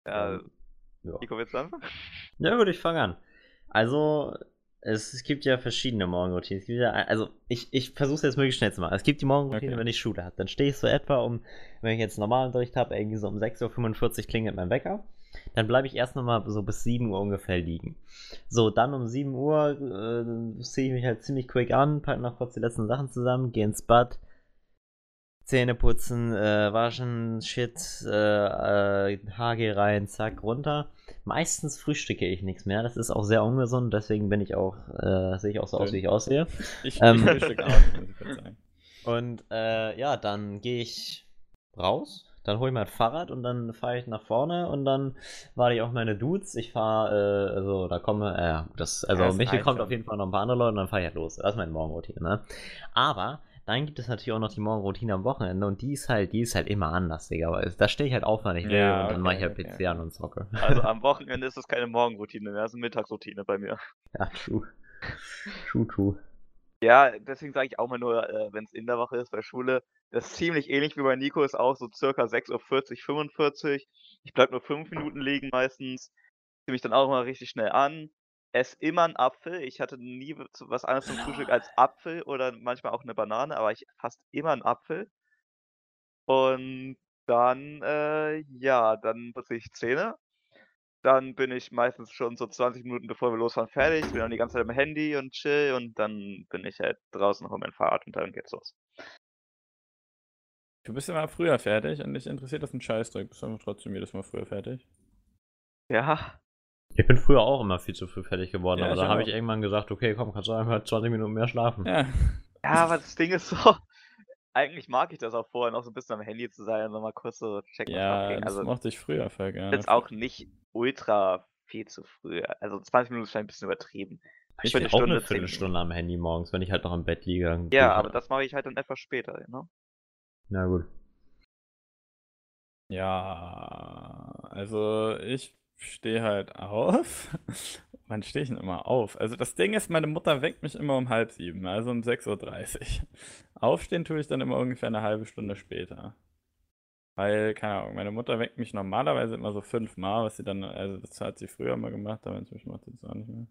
Speaker 1: Ja,
Speaker 2: ja.
Speaker 1: Nico, willst du anfangen?
Speaker 2: Ja gut, ich fange an. Also, es, es gibt ja verschiedene Morgenroutinen. Es gibt ja, also, ich, ich versuche es jetzt möglichst schnell zu machen. Es gibt die Morgenroutine,
Speaker 3: Okay.
Speaker 2: wenn ich Schule habe. Dann stehe ich so etwa um, wenn ich jetzt Normalunterricht habe, irgendwie so um 6.45 Uhr klingelt mein Wecker. Dann bleibe ich erst nochmal so bis 7 Uhr ungefähr liegen. So, dann um 7 Uhr äh, ziehe ich mich halt ziemlich quick an, packe noch kurz die letzten Sachen zusammen, gehe ins Bad, Zähne putzen, äh, waschen, Shit, äh, äh, HG rein, zack, runter. Meistens frühstücke ich nichts mehr. Das ist auch sehr ungesund, deswegen bin ich auch, äh, sehe ich auch so aus, wie ich aussehe.
Speaker 3: Ich,
Speaker 2: Ähm.
Speaker 3: ich frühstück auch nicht, muss ich kurz sagen.
Speaker 2: Und äh, ja, dann gehe ich raus, dann hole ich mein Fahrrad und dann fahre ich nach vorne und dann warte ich auf meine Dudes. Ich fahre, äh, also da kommen, äh, das, also
Speaker 3: Ja, das
Speaker 2: Michel kommt auf jeden Fall noch ein paar andere Leute und dann fahre ich halt los. Das ist meine Morgenroutine, ne? Aber dann gibt es natürlich auch noch die Morgenroutine am Wochenende und die ist halt, die ist halt immer anders, Digga. Da stehe ich halt auf, wann ich will
Speaker 3: Ja,
Speaker 2: und dann mache ich halt
Speaker 3: okay.
Speaker 2: PC an und zocke.
Speaker 1: Also am Wochenende ist es keine Morgenroutine mehr, es ist eine Mittagsroutine bei mir.
Speaker 2: Ja, true. True, true.
Speaker 1: Ja, deswegen sage ich auch mal nur, äh, wenn es in der Woche ist, bei Schule, das ist ziemlich ähnlich wie bei Nico, ist auch so circa 6.40 Uhr, 45. Ich bleib nur 5 Minuten liegen meistens, ziehe mich dann auch mal richtig schnell an, esse immer einen Apfel. Ich hatte nie was anderes zum Frühstück als Apfel oder manchmal auch eine Banane, aber ich fast immer einen Apfel. Und dann, äh, ja, dann putze ich Zähne. Dann bin ich meistens schon so 20 Minuten bevor wir losfahren fertig, bin dann die ganze Zeit am Handy und chill und dann bin ich halt draußen auf mein Fahrrad und dann geht's los.
Speaker 3: Du bist immer früher fertig und dich interessiert das ein Scheißdreck. Bist aber trotzdem jedes Mal früher fertig.
Speaker 1: Ja,
Speaker 2: Ich bin früher auch immer viel zu früh fertig geworden,
Speaker 3: Ja,
Speaker 2: aber da habe ich irgendwann gesagt, okay, komm, kannst du einfach 20 Minuten mehr schlafen.
Speaker 3: Ja.
Speaker 1: ja, aber das Ding ist so, eigentlich mag ich das auch vorher noch so ein bisschen am Handy zu sein und nochmal kurz so checken,
Speaker 3: Ja, das
Speaker 1: Also
Speaker 3: mochte ich früher voll gerne.
Speaker 1: jetzt auch nicht ultra viel zu früh. Also 20 Minuten ist vielleicht ein bisschen übertrieben.
Speaker 2: Ich bin
Speaker 1: eine
Speaker 2: auch
Speaker 1: Stunde
Speaker 2: eine Viertelstunde am Handy morgens, wenn ich halt noch im Bett liege. Dann
Speaker 1: Ja, aber
Speaker 2: halt-
Speaker 1: das mache ich halt dann etwas später, ne?
Speaker 2: Na gut.
Speaker 3: Ja, also ich stehe halt auf. Wann stehe ich denn immer auf? Also das Ding ist, meine Mutter weckt mich immer um halb sieben, also um 6.30 Uhr. Aufstehen tue ich dann immer ungefähr eine halbe Stunde später. Weil, keine Ahnung, meine Mutter weckt mich normalerweise immer so fünfmal, was sie dann, also das hat sie früher mal gemacht, aber inzwischen macht sie das auch nicht mehr.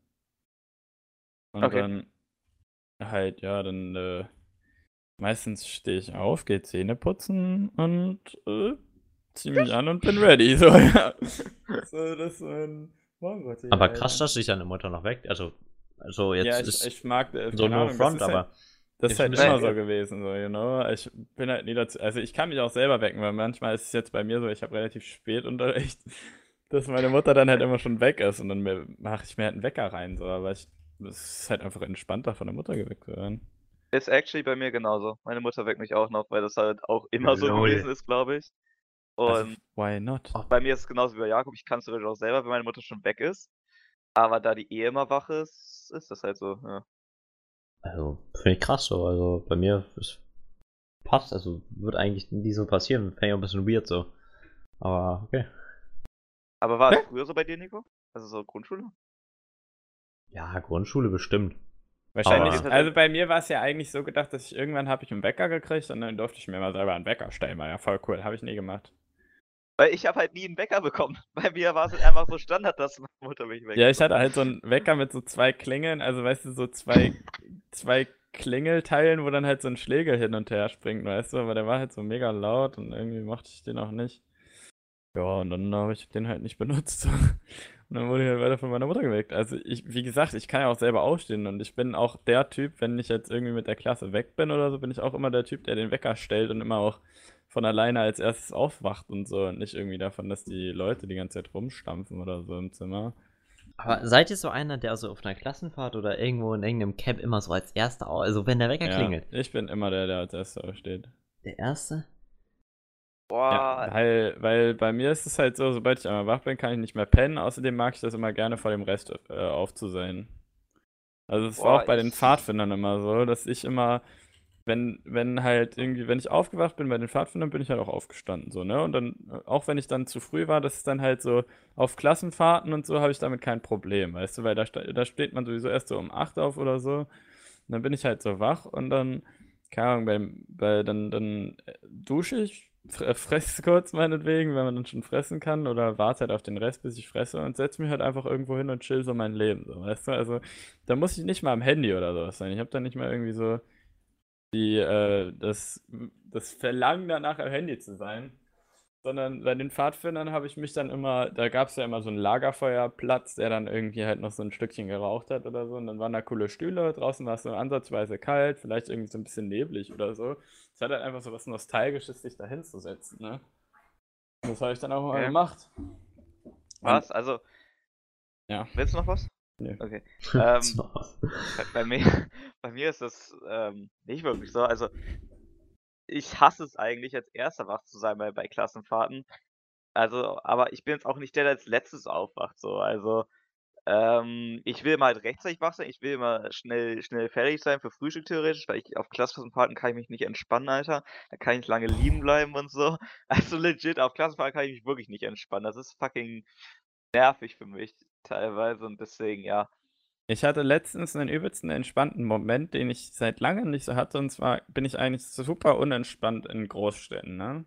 Speaker 3: Und
Speaker 1: Okay.
Speaker 3: dann halt, ja, dann äh, meistens stehe ich auf, gehe Zähne putzen und äh, zieh mich an und bin ready. So, ja. So, das ist mein Morgenroutine.
Speaker 2: Aber
Speaker 3: Alter.
Speaker 2: krass, dass dich deine Mutter noch weckt. Also, also jetzt
Speaker 3: Ja, ich,
Speaker 2: ist
Speaker 3: ich mag äh,
Speaker 2: so no
Speaker 3: das
Speaker 2: front,
Speaker 3: ist halt,
Speaker 2: aber
Speaker 3: das
Speaker 2: ich
Speaker 3: ist halt immer so gewesen, so, you know. Ich bin halt nie dazu, also ich kann mich auch selber wecken, weil manchmal ist es jetzt bei mir so, ich habe relativ spät Unterricht, dass meine Mutter dann halt immer schon weg ist und dann mache ich mir halt einen Wecker rein, so, aber ich, es ist halt einfach entspannter von der Mutter geweckt zu werden.
Speaker 1: Ist actually bei mir genauso. Meine Mutter weckt mich auch noch, weil das halt auch immer so
Speaker 2: Lol.
Speaker 1: gewesen ist, glaube ich. Und
Speaker 3: Also, why not?
Speaker 1: auch bei mir ist es genauso wie bei Jakob. Ich kann es theoretisch auch selber, wenn meine Mutter schon weg ist. Aber da die Ehe immer wach ist, ist das halt so. Ja.
Speaker 2: also finde ich krass so. Also bei mir ist passt, also wird eigentlich nie so passieren. Fände ich auch ein bisschen weird so. Aber okay.
Speaker 1: Aber war
Speaker 3: Hä?
Speaker 1: es früher so bei dir, Nico? Also so Grundschule?
Speaker 2: Ja, Grundschule bestimmt.
Speaker 3: Wahrscheinlich,
Speaker 2: Aber-
Speaker 3: also bei mir war es ja eigentlich so gedacht, dass ich irgendwann habe ich einen Wecker gekriegt und dann durfte ich mir mal selber einen Wecker stellen, war ja voll cool, habe ich nie gemacht.
Speaker 1: Weil ich habe halt nie einen Wecker bekommen. Bei mir war es halt einfach so Standard, dass meine Mutter mich weckt.
Speaker 3: Ja, ich hatte halt so einen Wecker mit so zwei Klingeln, also weißt du, so zwei, zwei Klingelteilen, wo dann halt so ein Schläger hin und her springt, weißt du, aber der war halt so mega laut und irgendwie mochte ich den auch nicht. Ja, und dann habe ich den halt nicht benutzt. Und dann wurde ich halt weiter von meiner Mutter geweckt. Also ich, wie gesagt, ich kann ja auch selber aufstehen und ich bin auch der Typ, wenn ich jetzt irgendwie mit der Klasse weg bin oder so, bin ich auch immer der Typ, der den Wecker stellt und immer auch von alleine als erstes aufwacht und so und nicht irgendwie davon, dass die Leute die ganze Zeit rumstampfen oder so im Zimmer.
Speaker 2: Aber seid ihr so einer, der so auf einer Klassenfahrt oder irgendwo in irgendeinem Camp immer so als erster, also wenn der Wecker
Speaker 3: Ja,
Speaker 2: klingelt,
Speaker 3: ich bin immer der, der als erster aufsteht.
Speaker 2: der erste?
Speaker 1: Boah,
Speaker 3: Ja, weil, weil bei mir ist es halt so, sobald ich einmal wach bin, kann ich nicht mehr pennen. Außerdem mag ich das immer gerne vor dem Rest äh, auf zu sein. Also es war auch bei den Pfadfindern immer so, dass ich immer, wenn, wenn halt irgendwie, wenn ich aufgewacht bin bei den Pfadfindern, bin ich halt auch aufgestanden, so, ne? Und dann, äh, auch wenn ich dann zu früh war, das ist dann halt so, auf Klassenfahrten und so habe ich damit kein Problem, weißt du, weil da, da steht man sowieso erst so um 8 auf oder so. Und dann bin ich halt so wach und dann, keine Ahnung, bei, bei, dann, dann äh, dusche ich, fr- fresse kurz meinetwegen, wenn man dann schon fressen kann, oder warte halt auf den Rest, bis ich fresse und setze mich halt einfach irgendwo hin und chill so mein Leben, so, weißt du? Also, da muss ich nicht mal am Handy oder sowas sein. Ich habe da nicht mal irgendwie so die, äh, das, das Verlangen danach am Handy zu sein. sondern bei den Pfadfindern habe ich mich dann immer, da gab es ja immer so einen Lagerfeuerplatz, der dann irgendwie halt noch so ein Stückchen geraucht hat oder so. Und dann waren da coole Stühle, draußen war es so ansatzweise kalt, vielleicht irgendwie so ein bisschen neblig oder so. Es hat halt einfach so was Nostalgisches, sich da hinzusetzen, ne? Das habe ich dann auch mal
Speaker 1: Ja.
Speaker 3: gemacht.
Speaker 1: Was? Also,
Speaker 3: Ja.
Speaker 1: willst du noch was?
Speaker 3: Nö.
Speaker 1: Okay. Ähm, bei, bei, mir, bei mir ist das ähm, nicht wirklich so. Also, ich hasse es eigentlich, als Erster wach zu sein bei, bei Klassenfahrten. Also, aber ich bin jetzt auch nicht der, der als letztes aufwacht. So. Also, ähm, ich will immer halt rechtzeitig wach sein. Ich will immer schnell, schnell fertig sein für Frühstück theoretisch, weil ich auf Klassenfahrten kann ich mich nicht entspannen, Alter. Da kann ich lange liegen bleiben und so. Also legit, auf Klassenfahrten kann ich mich wirklich nicht entspannen. Das ist fucking nervig für mich teilweise und deswegen, ja.
Speaker 3: Ich hatte letztens einen übelsten entspannten Moment, den ich seit langem nicht so hatte. Und zwar bin ich eigentlich super unentspannt in Großstädten, ne?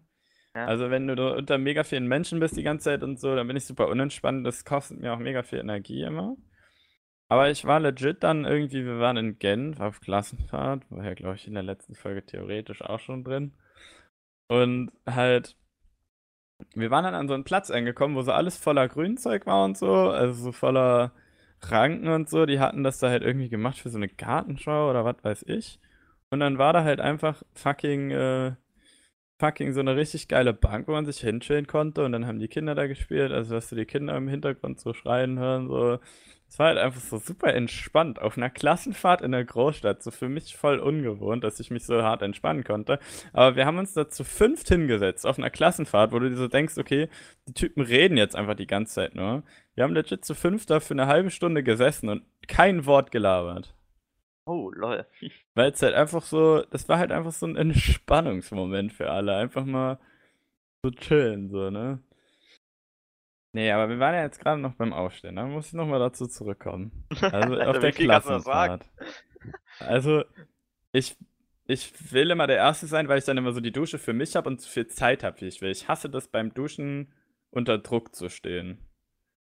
Speaker 1: Ja.
Speaker 3: Also wenn du da unter mega vielen Menschen bist die ganze Zeit und so, dann bin ich super unentspannt. Das kostet mir auch mega viel Energie immer. Aber ich war legit dann irgendwie, wir waren in Genf auf Klassenfahrt, war ja, glaube ich, in der letzten Folge theoretisch auch schon drin. Und halt, wir waren dann an so einen Platz angekommen, wo so alles voller Grünzeug war und so, also so voller Ranken und so. Die hatten das da halt irgendwie gemacht für so eine Gartenschau oder was weiß ich. Und dann war da halt einfach fucking, äh, fucking so eine richtig geile Bank, wo man sich hinchillen konnte und dann haben die Kinder da gespielt, also hast du die Kinder im Hintergrund so schreien hören, so. Es war halt einfach so super entspannt auf einer Klassenfahrt in der Großstadt, so für mich voll ungewohnt, dass ich mich so hart entspannen konnte. Aber wir haben uns da zu fünft hingesetzt auf einer Klassenfahrt, wo du dir so denkst, okay, die Typen reden jetzt einfach die ganze Zeit nur. Wir haben legit zu fünft da für eine halbe Stunde gesessen und kein Wort gelabert.
Speaker 1: Oh, lol.
Speaker 3: Weil es halt einfach so, das war halt einfach so ein Entspannungsmoment für alle. Einfach mal so chillen, so, ne? Nee, aber wir waren ja jetzt gerade noch beim Aufstehen, da muss ich nochmal dazu zurückkommen. Also auf
Speaker 1: wie
Speaker 3: der? Klassenfahrt. Also, ich, ich will immer der Erste sein, weil ich dann immer so die Dusche für mich habe und so viel Zeit habe, wie ich will. Ich hasse das beim Duschen unter Druck zu stehen.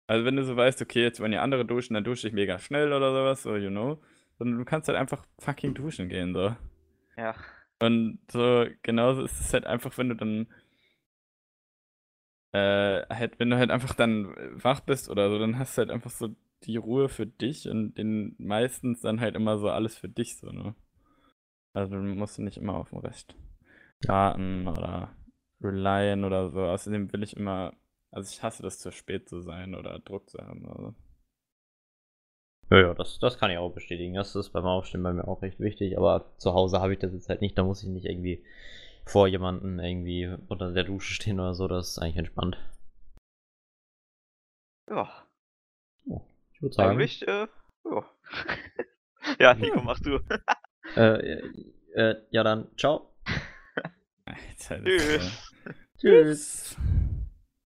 Speaker 3: Also wenn du so weißt, okay, jetzt wollen die andere duschen, dann dusche ich mega schnell oder sowas, so, you know. Sondern du kannst halt einfach fucking duschen gehen, so.
Speaker 1: Ja.
Speaker 3: Und so, genauso ist es halt einfach, wenn du dann, äh, halt, wenn du halt einfach dann wach bist oder so, dann hast du halt einfach so die Ruhe für dich und den meistens dann halt immer so alles für dich, so, ne? Also du musst nicht immer auf den Rest warten oder relyen oder so. Außerdem will ich immer, also ich hasse das zu spät zu sein oder Druck zu haben. Also.
Speaker 2: Ja, ja, das, das kann ich auch bestätigen. Das ist beim Aufstehen bei mir auch recht wichtig, aber zu Hause habe ich das jetzt halt nicht. Da muss ich nicht irgendwie vor jemanden irgendwie unter der Dusche stehen oder so. Das ist eigentlich entspannt.
Speaker 1: Ja.
Speaker 2: Ich würde sagen.
Speaker 1: Eigentlich, äh, ja. ja, Nico, mach du.
Speaker 2: Äh, äh, ja, dann ciao.
Speaker 3: Alter,
Speaker 1: Tschüss.
Speaker 2: Tschüss.